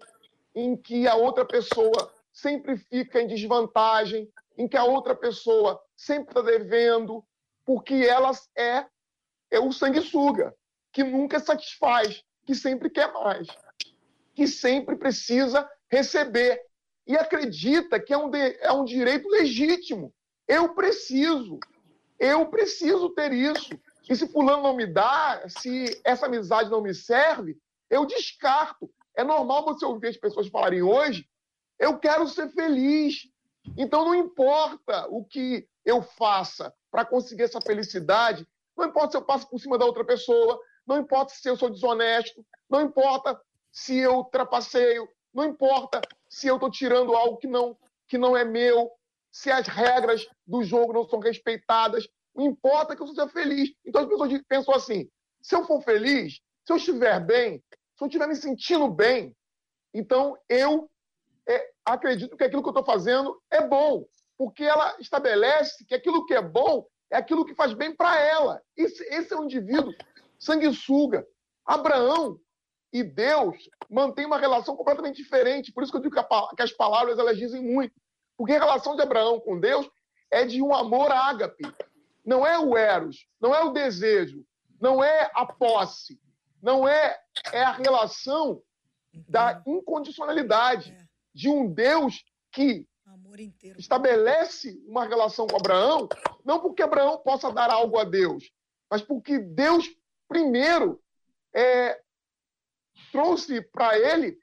em que a outra pessoa sempre fica em desvantagem, em que a outra pessoa sempre está devendo, porque ela é, é o sanguessuga, que nunca satisfaz, que sempre quer mais, que sempre precisa receber e acredita que é um, de, é um direito legítimo. Eu preciso, eu preciso ter isso. E se fulano não me dá, se essa amizade não me serve, eu descarto. É normal você ouvir as pessoas falarem hoje, eu quero ser feliz. Então não importa o que eu faça para conseguir essa felicidade, não importa se eu passo por cima da outra pessoa, não importa se eu sou desonesto, não importa se eu trapaceio, não importa se eu estou tirando algo que não, que não é meu, se as regras do jogo não são respeitadas. Não importa que eu seja feliz. Então as pessoas pensam assim: se eu for feliz, se eu estiver bem, se eu estiver me sentindo bem, então eu é, acredito que aquilo que eu estou fazendo é bom, porque ela estabelece que aquilo que é bom é aquilo que faz bem para ela. Esse, esse é um indivíduo sanguessuga. Abraão e Deus mantêm uma relação completamente diferente. Por isso que eu digo que, a, que as palavras elas dizem muito. Porque a relação de Abraão com Deus é de um amor ágape. Não é o eros, não é o desejo, não é a posse, não é, é a relação da incondicionalidade de um Deus que estabelece uma relação com Abraão, não porque Abraão possa dar algo a Deus, mas porque Deus, primeiro, é, trouxe para ele,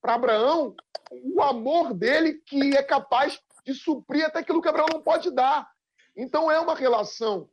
para Abraão, o amor dele que é capaz de suprir até aquilo que Abraão não pode dar. Então é uma relação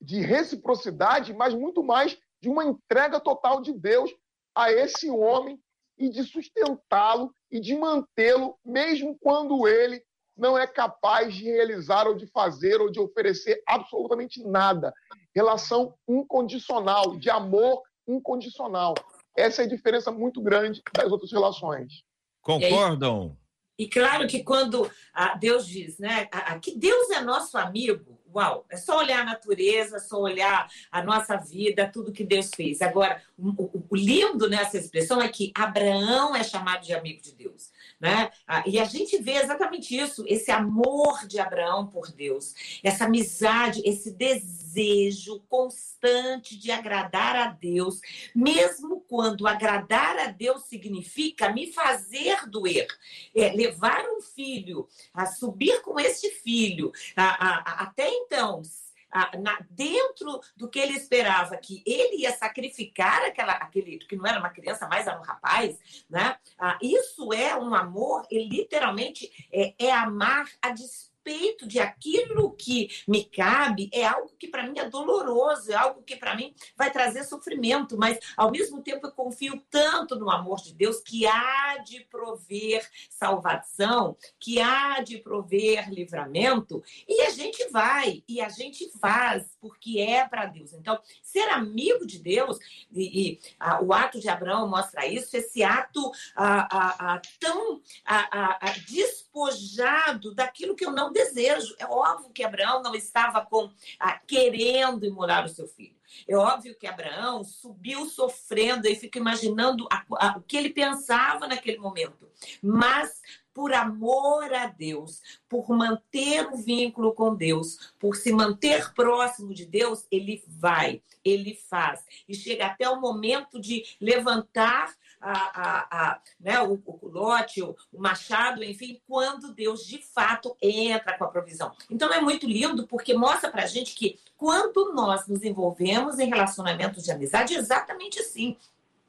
de reciprocidade, mas muito mais de uma entrega total de Deus a esse homem e de sustentá-lo e de mantê-lo, mesmo quando ele não é capaz de realizar ou de fazer ou de oferecer absolutamente nada. Relação incondicional, de amor incondicional. Essa é a diferença muito grande das outras relações. Concordam? E, claro que quando ah, Deus diz né, que Deus é nosso amigo, uau, é só olhar a natureza, só olhar a nossa vida, tudo que Deus fez. Agora, o, o lindo nessa expressão é que Abraão é chamado de amigo de Deus. Né? Ah, e a gente vê exatamente isso, esse amor de Abraão por Deus, essa amizade, esse desejo constante de agradar a Deus, mesmo quando agradar a Deus significa me fazer doer, é, levar um filho, a subir com este filho, a, a, a, até então na, dentro do que ele esperava, que ele ia sacrificar aquela, aquele, que não era uma criança, mas era um rapaz, né? Ah, isso é um amor, e literalmente é, é amar a despeito respeito de aquilo que me cabe é algo que para mim é doloroso, é algo que para mim vai trazer sofrimento, mas ao mesmo tempo eu confio tanto no amor de Deus que há de prover salvação, que há de prover livramento, e a gente vai e a gente faz porque é para Deus. Então, ser amigo de Deus, e, e a, o ato de Abraão mostra isso, esse ato a, a, tão despojado daquilo que eu não desejo. É óbvio que Abraão não estava com ah, querendo imolar o seu filho. É óbvio que Abraão subiu sofrendo e fica imaginando a, a, o que ele pensava naquele momento. Mas por amor a Deus, por manter o vínculo com Deus, por se manter próximo de Deus, ele vai, ele faz. E chega até o momento de levantar a, a, a, né, o, o lote, o, o machado, enfim, quando Deus de fato entra com a provisão. Então é muito lindo porque mostra pra gente que quando nós nos envolvemos em relacionamentos de amizade, é exatamente assim.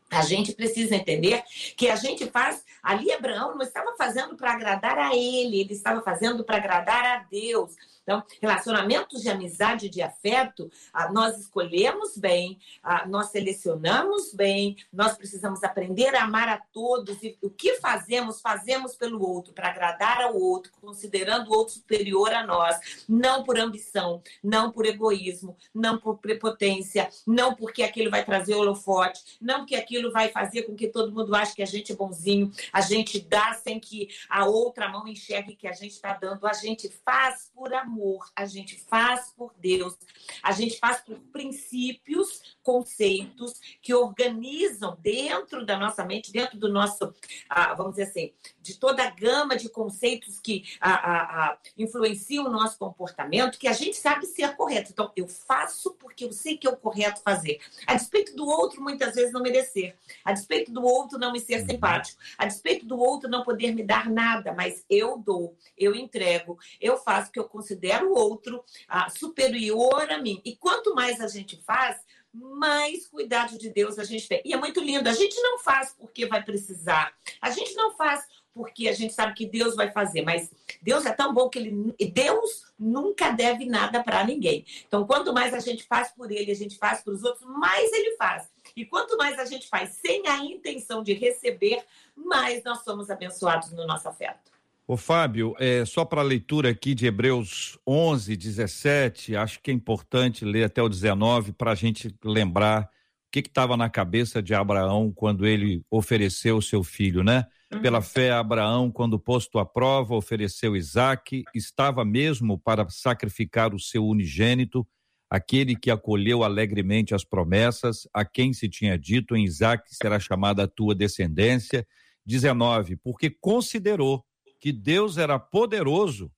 A gente precisa entender que a gente faz. Ali, Abraão não estava fazendo para agradar a ele, ele estava fazendo para agradar a Deus. Então, relacionamentos de amizade de afeto, ah, nós escolhemos bem, ah, nós selecionamos bem, nós precisamos aprender a amar a todos e o que fazemos, fazemos pelo outro, para agradar ao outro, considerando o outro superior a nós, não por ambição, não por egoísmo, não por prepotência, não porque aquilo vai trazer holofote, não porque aquilo vai fazer com que todo mundo ache que a gente é bonzinho, a gente dá sem que a outra mão enxergue que a gente está dando, a gente faz por amor amor, a gente faz por Deus, a gente faz por princípios, conceitos que organizam dentro da nossa mente, dentro do nosso, ah, vamos dizer assim, de toda a gama de conceitos que ah, ah, influenciam o nosso comportamento, que a gente sabe ser correto. Então, eu faço porque eu sei que é o correto fazer. A despeito do outro, muitas vezes, não merecer. A despeito do outro, não me ser uhum. simpático. A despeito do outro, não poder me dar nada. Mas eu dou, eu entrego, eu faço o que eu considero considero o outro ah, superior a mim. E quanto mais a gente faz, mais cuidado de Deus a gente tem. E é muito lindo. A gente não faz porque vai precisar. A gente não faz porque a gente sabe que Deus vai fazer, mas Deus é tão bom que ele Deus nunca deve nada para ninguém. Então, quanto mais a gente faz por ele, a gente faz para os outros, mais ele faz. E quanto mais a gente faz sem a intenção de receber, mais nós somos abençoados no nosso afeto. Ô Fábio, é, só para a leitura aqui de Hebreus 11, 17, acho que é importante ler até o 19 para a gente lembrar o que estava na cabeça de Abraão quando ele ofereceu o seu filho, né? Uhum. Pela fé, Abraão, quando posto à prova, ofereceu Isaac, estava mesmo para sacrificar o seu unigênito, aquele que acolheu alegremente as promessas, a quem se tinha dito em Isaac será chamada a tua descendência. 19, porque considerou que Deus era poderoso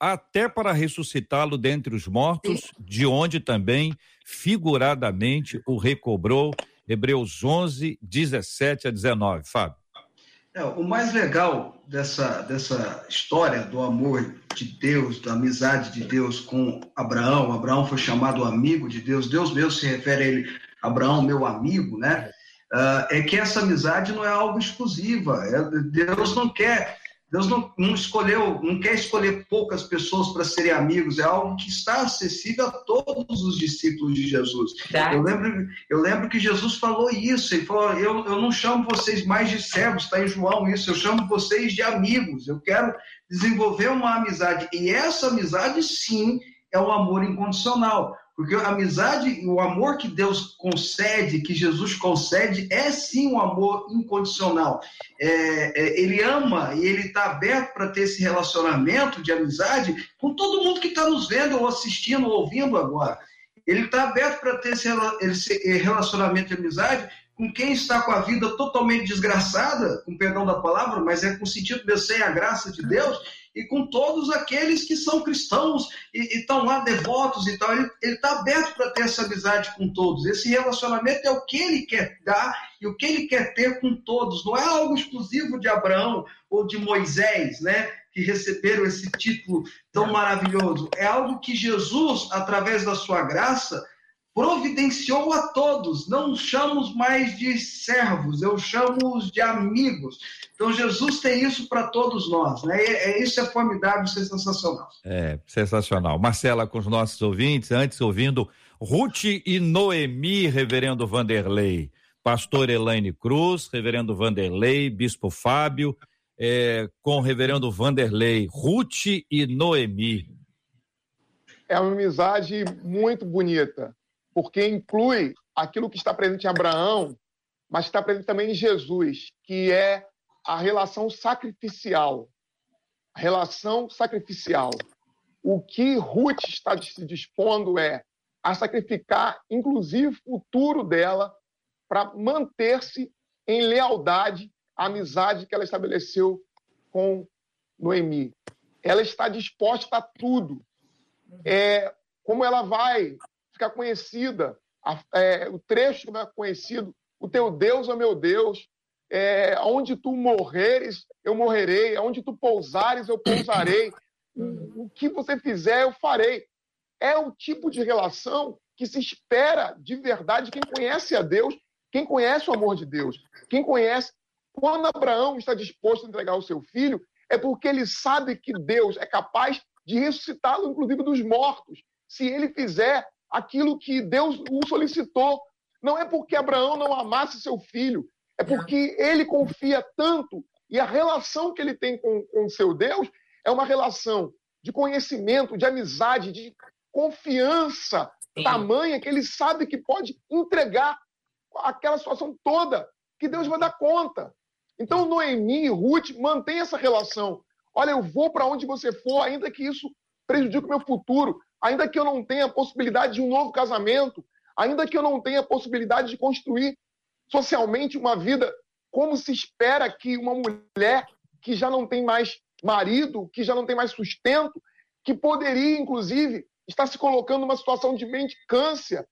até para ressuscitá-lo dentre os mortos, de onde também figuradamente o recobrou. Hebreus 11, 17 a 19. Fábio. É, o mais legal dessa, dessa história do amor de Deus, da amizade de Deus com Abraão, Abraão foi chamado amigo de Deus, Deus mesmo se refere a ele, Abraão, meu amigo, né? Uh, é que essa amizade não é algo exclusiva. É, Deus não quer Deus não, não, escolheu, não quer escolher poucas pessoas para serem amigos, é algo que está acessível a todos os discípulos de Jesus. Eu lembro, eu lembro que Jesus falou isso, ele falou, eu, eu não chamo vocês mais de servos, está em João isso, eu chamo vocês de amigos, eu quero desenvolver uma amizade, e essa amizade sim é o amor incondicional. Porque a amizade, o amor que Deus concede, que Jesus concede, é sim um amor incondicional. É, é, ele ama e ele está aberto para ter esse relacionamento de amizade com todo mundo que está nos vendo, ou assistindo, ou ouvindo agora. Ele está aberto para ter esse, esse relacionamento de amizade com quem está com a vida totalmente desgraçada, com perdão da palavra, mas é com sentido de sem a graça de Deus e com todos aqueles que são cristãos e estão lá devotos e tal. Ele está aberto para ter essa amizade com todos. Esse relacionamento é o que ele quer dar e o que ele quer ter com todos. Não é algo exclusivo de Abraão ou de Moisés, né? Que receberam esse título tão maravilhoso. É algo que Jesus, através da sua graça, providenciou a todos. Não chamo mais de servos, eu chamo-os de amigos. Então Jesus tem isso para todos nós, né? É, é, isso é formidável, isso é sensacional. É, sensacional. Marcela, com os nossos ouvintes, antes ouvindo Ruth e Noemi, reverendo Vanderlei, pastor Elaine Cruz, reverendo Vanderlei, bispo Fábio, é, com o reverendo Vanderlei, Ruth e Noemi. É uma amizade muito bonita porque inclui aquilo que está presente em Abraão, mas está presente também em Jesus, que é a relação sacrificial. A relação sacrificial. O que Ruth está se dispondo é a sacrificar, inclusive, o futuro dela, para manter-se em lealdade à amizade que ela estabeleceu com Noemi. Ela está disposta a tudo. É, como ela vai ficar conhecida, a, é, o trecho ficar conhecido, o teu Deus é meu Deus, é, onde tu morreres, eu morrerei, onde tu pousares, eu pousarei, o, o que você fizer, eu farei. É o tipo de relação que se espera de verdade quem conhece a Deus, quem conhece o amor de Deus, quem conhece. Quando Abraão está disposto a entregar o seu filho, é porque ele sabe que Deus é capaz de ressuscitá-lo, inclusive dos mortos, se ele fizer aquilo que Deus o solicitou. Não é porque Abraão não amasse seu filho, é porque ele confia tanto e a relação que ele tem com, com seu Deus é uma relação de conhecimento, de amizade, de confiança Sim. tamanha que ele sabe que pode entregar aquela situação toda, que Deus vai dar conta. Então, Noemi e Ruth mantêm essa relação. Olha, eu vou para onde você for, ainda que isso prejudique o meu futuro, ainda que eu não tenha a possibilidade de um novo casamento, ainda que eu não tenha a possibilidade de construir socialmente uma vida como se espera que uma mulher que já não tem mais marido, que já não tem mais sustento, que poderia, inclusive, estar se colocando numa situação de mendicância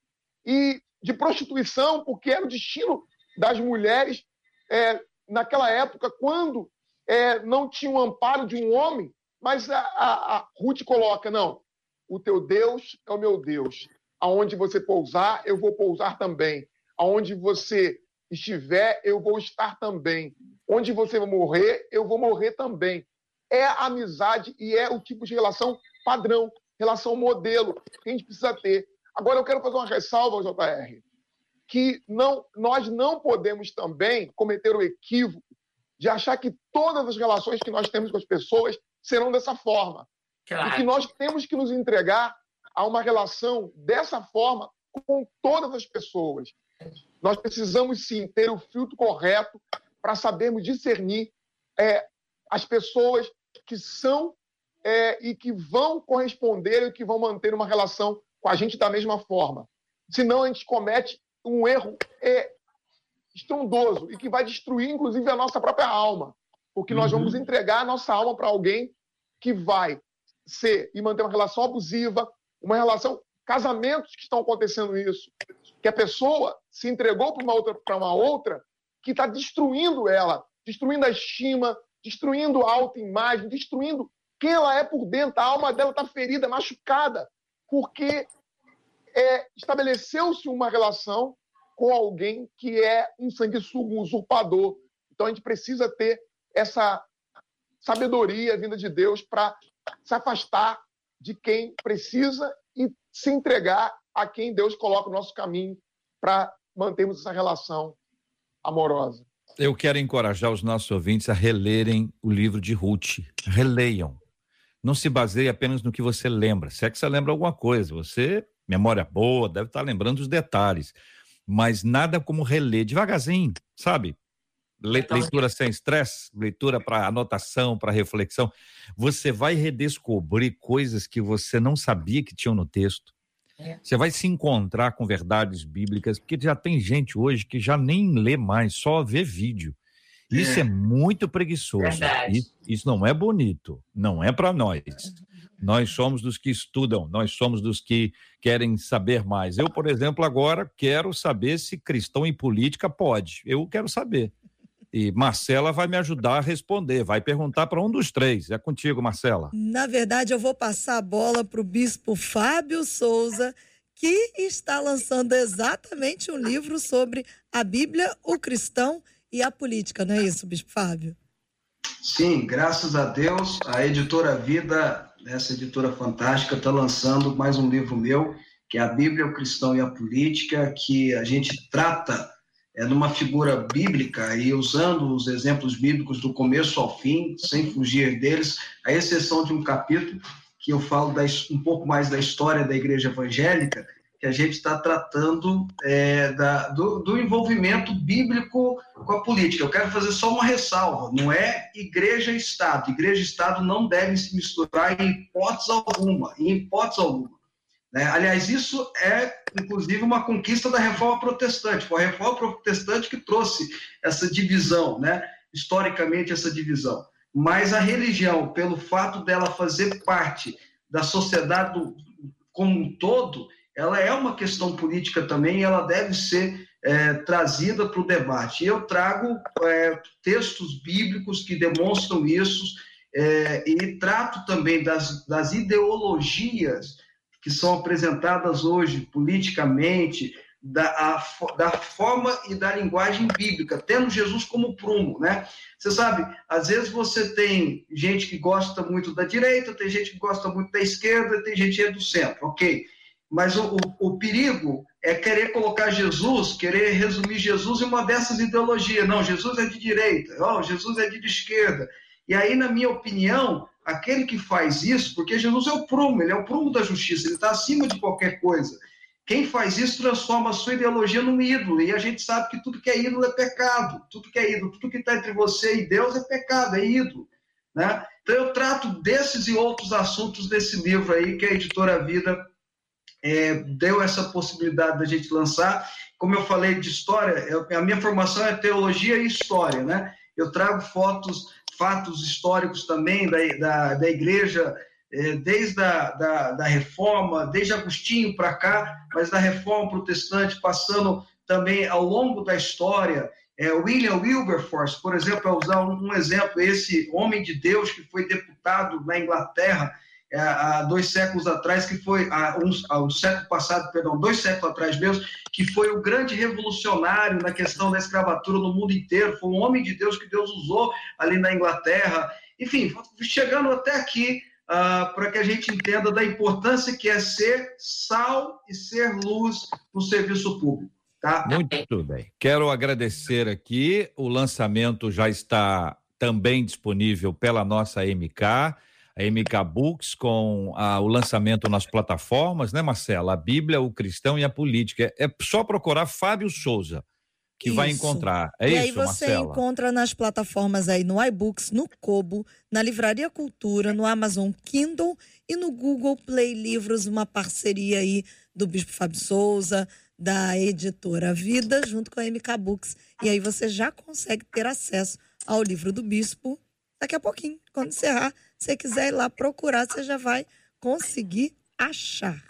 e de prostituição, porque era o destino das mulheres é, naquela época, quando é, não tinha o amparo de um homem. Mas a, a, a Ruth coloca: não, o teu Deus é o meu Deus. Aonde você pousar, eu vou pousar também. Aonde você estiver, eu vou estar também. Onde você morrer, eu vou morrer também. É amizade e é o tipo de relação padrão, relação modelo que a gente precisa ter. Agora eu quero fazer uma ressalva, JR, que não, nós não podemos também cometer o equívoco de achar que todas as relações que nós temos com as pessoas serão dessa forma. Claro. E que nós temos que nos entregar a uma relação dessa forma com todas as pessoas. Nós precisamos sim ter o filtro correto para sabermos discernir é, as pessoas que são é, e que vão corresponder e que vão manter uma relação com a gente da mesma forma. Senão a gente comete um erro é, estrondoso e que vai destruir, inclusive, a nossa própria alma. Porque nós uhum. vamos entregar a nossa alma para alguém que vai ser e manter uma relação abusiva, uma relação. Casamentos que estão acontecendo isso, que a pessoa se entregou para uma outra, para uma outra que está destruindo ela destruindo a estima, destruindo a autoimagem, destruindo quem ela é por dentro. A alma dela está ferida, machucada, porque é, estabeleceu-se uma relação com alguém que é um sanguessugo, um usurpador. Então a gente precisa ter essa sabedoria vinda de Deus para se afastar de quem precisa e se entregar a quem Deus coloca no nosso caminho para mantermos essa relação amorosa. Eu quero encorajar os nossos ouvintes a relerem o livro de Ruth. Releiam. Não se baseie apenas no que você lembra. Se é que você lembra alguma coisa, você, memória boa, deve estar lembrando os detalhes. Mas nada como reler devagarzinho, sabe? Então, leitura sem estresse, leitura para anotação, para reflexão. Você vai redescobrir coisas que você não sabia que tinham no texto. É. Você vai se encontrar com verdades bíblicas, porque já tem gente hoje que já nem lê mais, só vê vídeo. Isso é, é muito preguiçoso. Isso, isso não é bonito, não é para nós. Nós somos dos que estudam, nós somos dos que querem saber mais. Eu, por exemplo, agora quero saber se cristão em política pode. Eu quero saber. E Marcela vai me ajudar a responder, vai perguntar para um dos três. É contigo, Marcela. Na verdade, eu vou passar a bola para o bispo Fábio Souza, que está lançando exatamente um livro sobre a Bíblia, o cristão e a política, não é isso, bispo Fábio? Sim, graças a Deus, a editora Vida, essa editora fantástica, está lançando mais um livro meu, que é a Bíblia, o Cristão e a Política, que a gente trata é, numa figura bíblica e usando os exemplos bíblicos do começo ao fim, sem fugir deles, à exceção de um capítulo que eu falo da, um pouco mais da história da igreja evangélica, que a gente está tratando é, da, do, do, envolvimento bíblico com a política. Eu quero fazer só uma ressalva: não é igreja Estado. Igreja Estado não devem se misturar em hipótese alguma, em hipótese alguma. Né? Aliás, isso é, inclusive, uma conquista da reforma protestante. Foi a reforma protestante que trouxe essa divisão, né? historicamente, essa divisão. Mas a religião, pelo fato dela fazer parte da sociedade como um todo, ela é uma questão política também ela deve ser é, trazida para o debate. Eu trago é, textos bíblicos que demonstram isso é, e trato também das, das ideologias que são apresentadas hoje politicamente, da, a, da forma e da linguagem bíblica, tendo Jesus como prumo, né? Você sabe, às vezes você tem gente que gosta muito da direita, tem gente que gosta muito da esquerda, tem gente que é do centro, ok. Mas o, o, o perigo é querer colocar Jesus, querer resumir Jesus em uma dessas ideologias. Não, Jesus é de direita, oh, Jesus é de esquerda. E aí, na minha opinião, aquele que faz isso, porque Jesus é o prumo, ele é o prumo da justiça, ele está acima de qualquer coisa. Quem faz isso transforma a sua ideologia num ídolo, e a gente sabe que tudo que é ídolo é pecado, tudo que é ídolo, tudo que está entre você e Deus é pecado, é ídolo. Né? Então eu trato desses e outros assuntos desse livro aí que a editora Vida é, deu essa possibilidade da gente lançar. Como eu falei de história, eu, a minha formação é teologia e história, né? Eu trago fotos fatos históricos também da, da, da igreja, é, desde a da, da reforma, desde Agostinho para cá, mas da reforma protestante, passando também ao longo da história. É, William Wilberforce, por exemplo, é usar um, um exemplo, esse homem de Deus que foi deputado na Inglaterra, há dois séculos atrás, que foi, há um, há um século passado, perdão, dois séculos atrás mesmo, que foi o grande revolucionário na questão da escravatura no mundo inteiro, foi um homem de Deus que Deus usou ali na Inglaterra. Enfim, chegando até aqui, uh, para que a gente entenda da importância que é ser sal e ser luz no serviço público. Tá? Muito bem. Quero agradecer aqui. O lançamento já está também disponível pela nossa MK a MK Books com a, o lançamento nas plataformas, né, Marcela? A Bíblia, o cristão e a política. É só procurar Fábio Souza que isso. vai encontrar. É e isso, aí você Marcela? encontra nas plataformas aí no iBooks, no Kobo, na Livraria Cultura, no Amazon Kindle e no Google Play Livros, uma parceria aí do Bispo Fábio Souza, da editora Vida, junto com a MK Books. E aí você já consegue ter acesso ao livro do Bispo daqui a pouquinho, quando encerrar você quiser ir lá procurar, você já vai conseguir achar.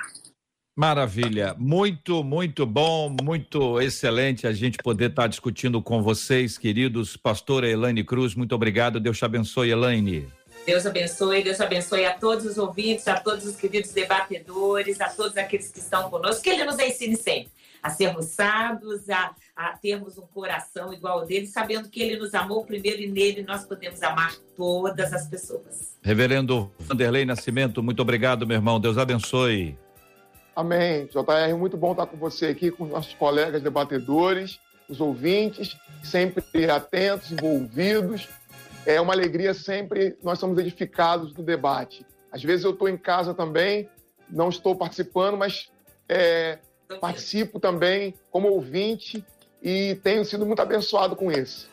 Maravilha, muito, muito bom, muito excelente a gente poder estar discutindo com vocês, queridos. Pastora Elaine Cruz, muito obrigado. Deus te abençoe, Elaine. Deus abençoe, Deus abençoe a todos os ouvintes, a todos os queridos debatedores, a todos aqueles que estão conosco, que Ele nos ensine sempre a sermos sábios, a, a termos um coração igual ao dele, sabendo que Ele nos amou primeiro e nele nós podemos amar todas as pessoas. Reverendo Vanderlei Nascimento, muito obrigado, meu irmão. Deus abençoe. Amém. JR, muito bom estar com você aqui, com os nossos colegas debatedores, os ouvintes, sempre atentos, envolvidos. É uma alegria sempre, nós somos edificados do debate. Às vezes eu estou em casa também, não estou participando, mas é, participo também como ouvinte e tenho sido muito abençoado com isso.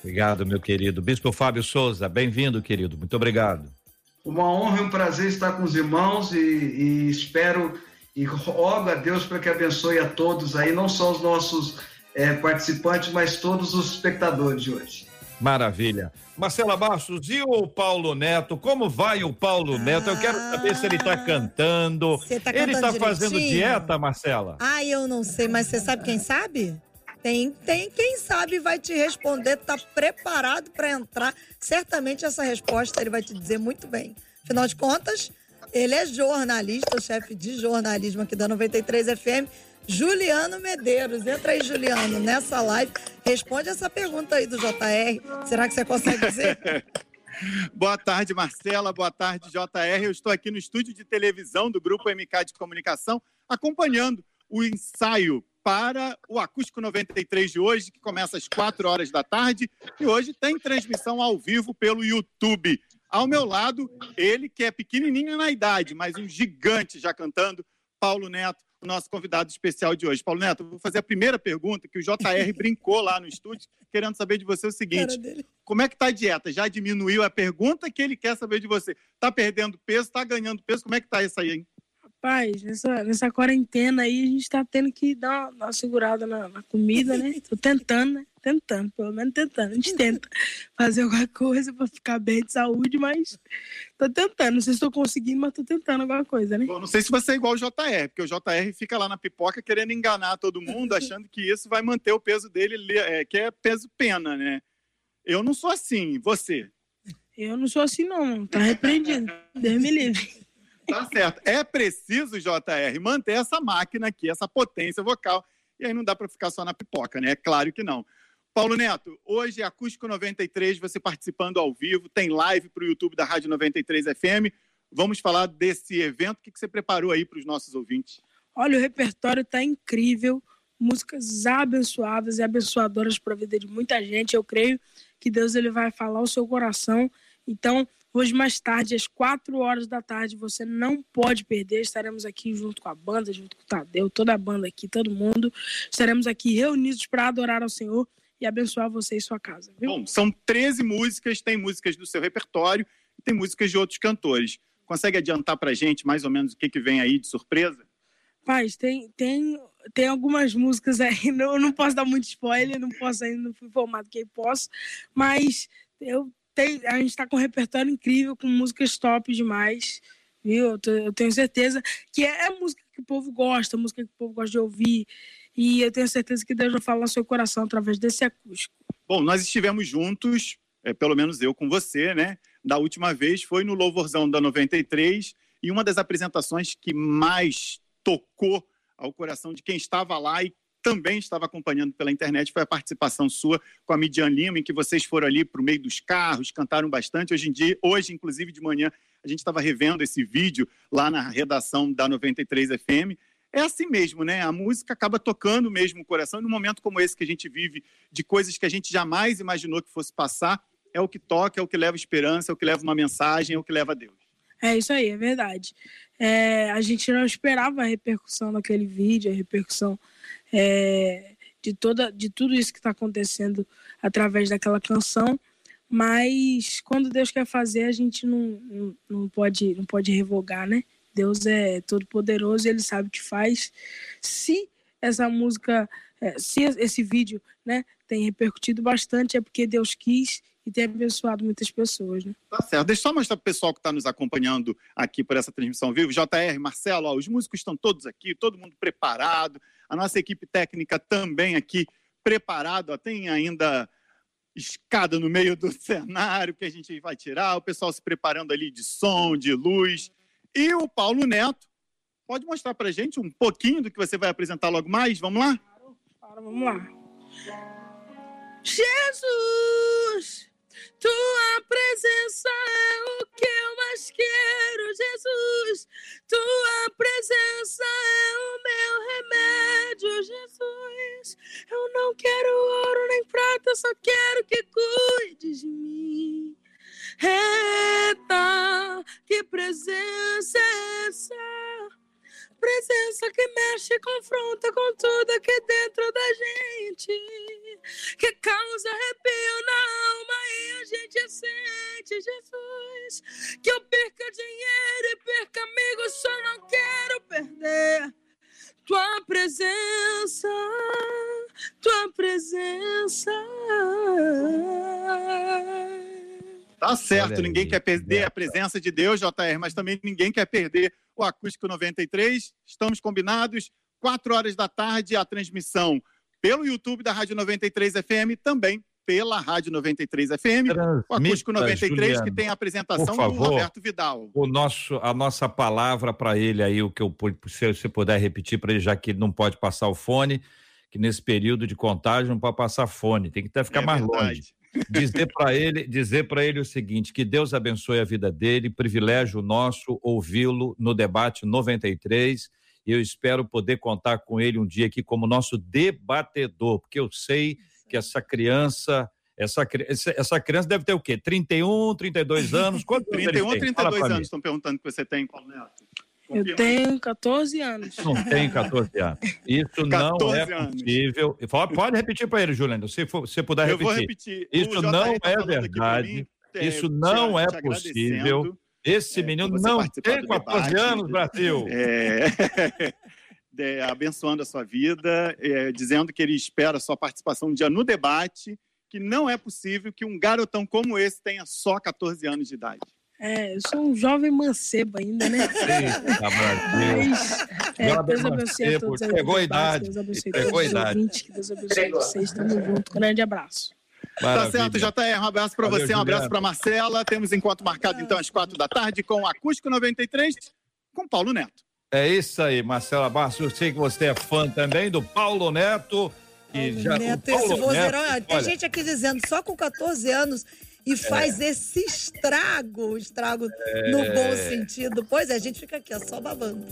Obrigado, meu querido. Bispo Fábio Souza, bem-vindo, querido. Muito obrigado. Uma honra e um prazer estar com os irmãos e, e espero e rogo a Deus para que abençoe a todos aí, não só os nossos é, participantes, mas todos os espectadores de hoje. Maravilha. Marcela Bastos, e o Paulo Neto? Como vai o Paulo ah, Neto? Eu quero saber se ele está cantando. Tá ele está fazendo dieta, Marcela? Ah, eu não sei, mas você sabe quem sabe? Tem, tem. Quem sabe vai te responder, tá preparado para entrar. Certamente essa resposta ele vai te dizer muito bem. Afinal de contas, ele é jornalista, chefe de jornalismo aqui da 93 FM, Juliano Medeiros. Entra aí, Juliano, nessa live. Responde essa pergunta aí do JR. Será que você consegue dizer? Boa tarde, Marcela. Boa tarde, JR. Eu estou aqui no estúdio de televisão do Grupo MK de Comunicação, acompanhando o ensaio para o Acústico 93 de hoje, que começa às 4 horas da tarde. E hoje tem transmissão ao vivo pelo YouTube. Ao meu lado, ele que é pequenininho na idade, mas um gigante já cantando, Paulo Neto, o nosso convidado especial de hoje. Paulo Neto, vou fazer a primeira pergunta que o JR brincou lá no estúdio, querendo saber de você o seguinte: como é que tá a dieta? Já diminuiu a pergunta que ele quer saber de você? Tá perdendo peso? Tá ganhando peso? Como é que tá isso aí, hein? Rapaz, nessa, nessa quarentena aí a gente tá tendo que dar uma, uma segurada na, na, comida, né? Tô tentando, né? Tentando, pelo menos tentando. A gente tenta fazer alguma coisa para ficar bem de saúde, mas tô tentando. Não sei se estou conseguindo, mas tô tentando alguma coisa, né? Bom, não sei se você é igual o JR, porque o JR fica lá na pipoca querendo enganar todo mundo, achando que isso vai manter o peso dele, é, que é peso pena, né? Eu não sou assim, você? Eu não sou assim, não. Tá repreendido. Deus me livre. Tá certo. É preciso, JR, manter essa máquina aqui, essa potência vocal. E aí não dá para ficar só na pipoca, né? É claro que não. Paulo Neto, hoje é Acústico 93, você participando ao vivo, tem live para o YouTube da Rádio 93 FM. Vamos falar desse evento. O que você preparou aí para os nossos ouvintes? Olha, o repertório está incrível, músicas abençoadas e abençoadoras para a vida de muita gente. Eu creio que Deus ele vai falar o seu coração. Então, Hoje, mais tarde, às 4 horas da tarde, você não pode perder. Estaremos aqui junto com a banda, junto com o Tadeu, toda a banda aqui, todo mundo. Estaremos aqui reunidos para adorar ao Senhor e abençoar você e sua casa. Viu? Bom, são 13 músicas, tem músicas do seu repertório e tem músicas de outros cantores. Consegue adiantar para gente mais ou menos o que, que vem aí de surpresa? Paz, tem, tem, tem algumas músicas aí, não, eu não posso dar muito spoiler, não posso ainda, não fui informado quem posso, mas eu tem, a gente está com um repertório incrível, com músicas top demais, viu? Eu, eu tenho certeza que é, é, música que o povo gosta, música que o povo gosta de ouvir. E eu tenho certeza que Deus vai falar no seu coração através desse acústico. Bom, nós estivemos juntos, é, pelo menos eu com você, né? Da última vez foi no Louvorzão da 93 e uma das apresentações que mais tocou ao coração de quem estava lá e também estava acompanhando pela internet foi a participação sua com a Midian Lima, em que vocês foram ali para o meio dos carros, cantaram bastante. Hoje em dia, hoje, inclusive de manhã, a gente estava revendo esse vídeo lá na redação da 93 FM. É assim mesmo, né? A música acaba tocando mesmo o coração. E num momento como esse que a gente vive, de coisas que a gente jamais imaginou que fosse passar, é o que toca, é o que leva esperança, é o que leva uma mensagem, é o que leva a Deus. É isso aí, é verdade. É, a gente não esperava a repercussão daquele vídeo, a repercussão é, de, toda, de tudo isso que está acontecendo através daquela canção. Mas quando Deus quer fazer, a gente não, não, não pode, não pode revogar, né? Deus é todo poderoso ele sabe o que faz. Se essa música, é, se esse vídeo, né, tem repercutido bastante, é porque Deus quis e tem abençoado muitas pessoas, né? Tá certo. Deixa eu só mostrar para o pessoal que está nos acompanhando aqui por essa transmissão vivo. JR, Marcelo, ó, os músicos estão todos aqui, todo mundo preparado. A nossa equipe técnica também aqui preparado. Tem ainda escada no meio do cenário que a gente vai tirar, o pessoal se preparando ali de som, de luz. E o Paulo Neto, pode mostrar para gente um pouquinho do que você vai apresentar logo mais? Vamos lá? Para, vamos lá. Jesus, tua presença é o que eu mais quero, Jesus. Tua presença é o meu remédio, Jesus. Eu não quero ouro nem prata, só quero que cuides de mim. Eita, que presença é essa? Presença que mexe e confronta com tudo aqui dentro da gente. Que causa arrepio na alma Jesus. Que eu perca dinheiro e perca amigos, só não quero perder. Tua presença, tua presença. Tá certo, ninguém quer perder a presença de Deus, JR, mas também ninguém quer perder o Acústico 93. Estamos combinados, 4 horas da tarde, a transmissão pelo YouTube da Rádio 93 FM, também pela Rádio 93 FM, o Acústico Transmita, 93, que tem a apresentação por do favor. Roberto Vidal. o nosso, a nossa palavra para ele aí, o que eu se você puder repetir para ele, já que ele não pode passar o fone, que nesse período de contágio não pode passar fone, tem que até ficar É mais verdade. longe. Dizer para ele, dizer para ele o seguinte, que Deus abençoe a vida dele, privilégio nosso ouvi-lo no debate 93. E eu espero poder contar com ele um dia aqui como nosso debatedor, porque eu sei que essa criança essa, essa, criança deve ter o quê? 31, 32 anos? Quantos anos ele 31 ou tem? Fala 32 pra mim. anos estão perguntando que você tem, Paulo Neto. Eu tenho 14 anos. Não tem 14 anos. Isso não 14 é anos. possível. Pode, pode repetir para ele, Juliano, se for- se puder Eu vou repetir. repetir. Isso não tá é verdade. mim, é, Isso te- não é te possível. Esse É, menino você não tem do 14 debate. anos, Brasil. É, é, abençoando a sua vida, é, dizendo que ele espera a sua participação um dia no debate, que não é possível que um garotão como esse tenha só 14 anos de idade. É, eu sou um jovem mancebo ainda, né? Eita, Brasil. Mas, é, Jovem Deus abençoe a todos. entregou do a idade, Deus abençoe entregou todos a os idade. ouvintes, que Deus abençoe vocês. Tamo junto. Grande abraço. Tá certo, JR, um abraço para Valeu, você, um abraço para Marcela. Temos encontro marcado então às quatro da tarde com o Acústico 93 com Paulo Neto. É isso aí, Marcela Bastos. Eu sei que você é fã também do Paulo Neto. Que já, o Neto, Paulo esse vozeirão, Neto, tem olha, gente aqui dizendo só com 14 anos e É. faz esse estrago, estrago no bom sentido. Pois é, a gente fica aqui, ó, só babando.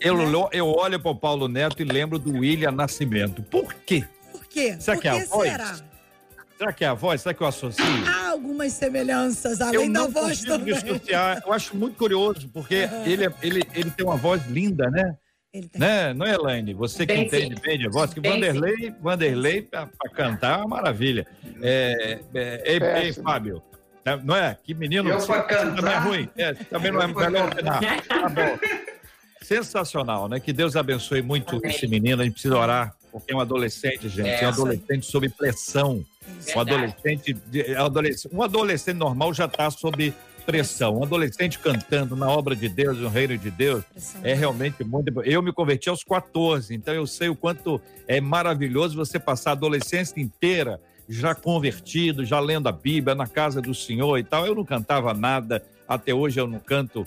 eu, eu olho para o Paulo Neto e lembro do William Nascimento. Por quê? Por quê? Será Por que é a que voz? será? Será que é a voz? Será que eu associo? Há algumas semelhanças, além eu da não voz consigo também. dissociar. Eu acho muito curioso, porque ele, é- ele, ele tem uma voz linda, né? Ele tem- Né? Não é, Elaine? Você que Bem, entende sim. bem de voz, que Bem, Vanderlei, Vanderlei para cantar é uma maravilha. É, é, ei, ei. Fábio, tá- não é? Que menino, Eu você, pra você também é cantar? ruim. É, também não é melhor cantar? opinar. Tá bom. Sensacional, né? Que Deus abençoe muito Amém. esse menino. A gente precisa orar, porque é um adolescente, gente. É, É. um adolescente sob pressão. Um Verdade. adolescente, adolescente, um adolescente normal já está sob pressão. Um adolescente cantando na obra de Deus, no reino de Deus, é realmente muito. Eu me converti aos 14, então eu sei o quanto é maravilhoso você passar a adolescência inteira já convertido, já lendo a Bíblia na casa do Senhor e tal. Eu não cantava nada, até hoje eu não canto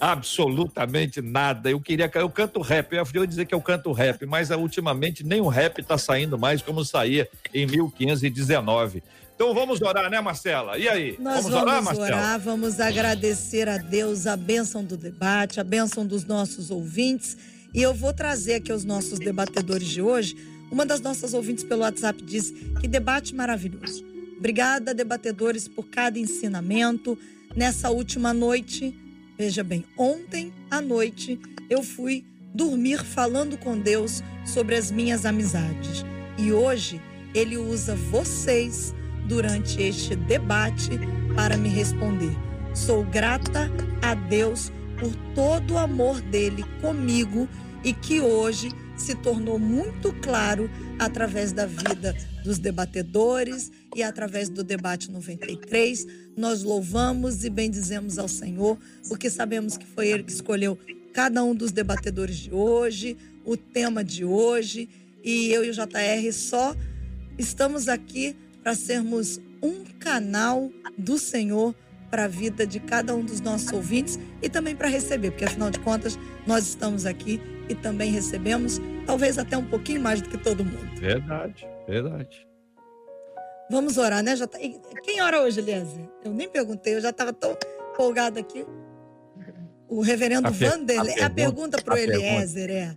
absolutamente nada. Eu queria eu canto rap, eu ia dizer que eu canto rap, mas ah, ultimamente nem o rap está saindo mais como saía em 1519. Então vamos orar, né, Marcela? E aí? Nós vamos, orar, Marcela? orar, vamos agradecer a Deus a bênção do debate, a bênção dos nossos ouvintes. E eu vou trazer aqui os nossos debatedores de hoje. Uma das nossas ouvintes pelo WhatsApp diz que debate maravilhoso. Obrigada, debatedores, por cada ensinamento. Nessa última noite, veja bem, ontem à noite eu fui dormir falando com Deus sobre as minhas amizades. E hoje ele usa vocês durante este debate para me responder. Sou grata a Deus por todo o amor dele comigo e que hoje se tornou muito claro através da vida dos debatedores e através do debate 93. Nós louvamos e bendizemos ao Senhor, porque sabemos que foi Ele que escolheu cada um dos debatedores de hoje, o tema de hoje, e eu e o JR só estamos aqui para sermos um canal do Senhor para a vida de cada um dos nossos ouvintes e também para receber, porque afinal de contas nós estamos aqui e também recebemos, talvez até um pouquinho mais do que todo mundo. Verdade, verdade. Vamos orar, né? Já tá... Quem ora hoje, Eliezer? Eu nem perguntei, eu já estava tão empolgada aqui. O reverendo a Vanderlei. A pergunta para o Eliezer é,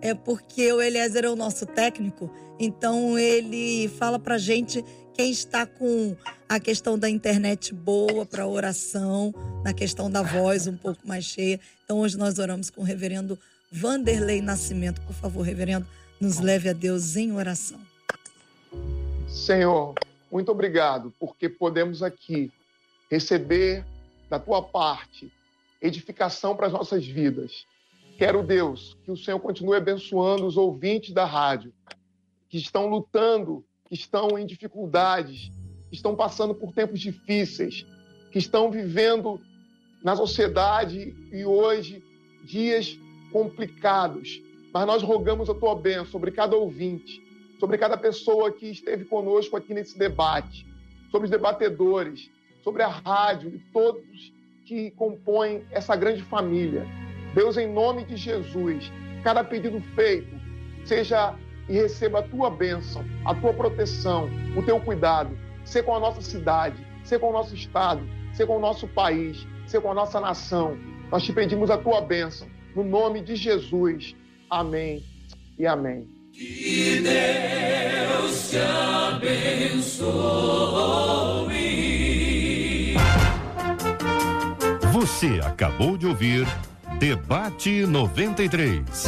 é porque o Eliezer é o nosso técnico, então ele fala para gente quem está com a questão da internet boa para oração, na questão da voz um pouco mais cheia. Então hoje nós oramos com o reverendo Vanderlei Nascimento. Por favor, reverendo, nos leve a Deus em oração. Senhor, muito obrigado, porque podemos aqui receber da tua parte edificação para as nossas vidas. Quero, Deus, que o Senhor continue abençoando os ouvintes da rádio que estão lutando que estão em dificuldades, que estão passando por tempos difíceis, que estão vivendo na sociedade e hoje dias complicados. Mas nós rogamos a tua bênção sobre cada ouvinte, sobre cada pessoa que esteve conosco aqui nesse debate, sobre os debatedores, sobre a rádio e todos que compõem essa grande família. Deus, em nome de Jesus, cada pedido feito seja e receba a tua bênção, a tua proteção, o teu cuidado. Ser com a nossa cidade, ser com o nosso estado, ser com o nosso país, ser com a nossa nação. Nós te pedimos a tua bênção, no nome de Jesus. Amém e amém. Que Deus te abençoe. Você acabou de ouvir Debate 93.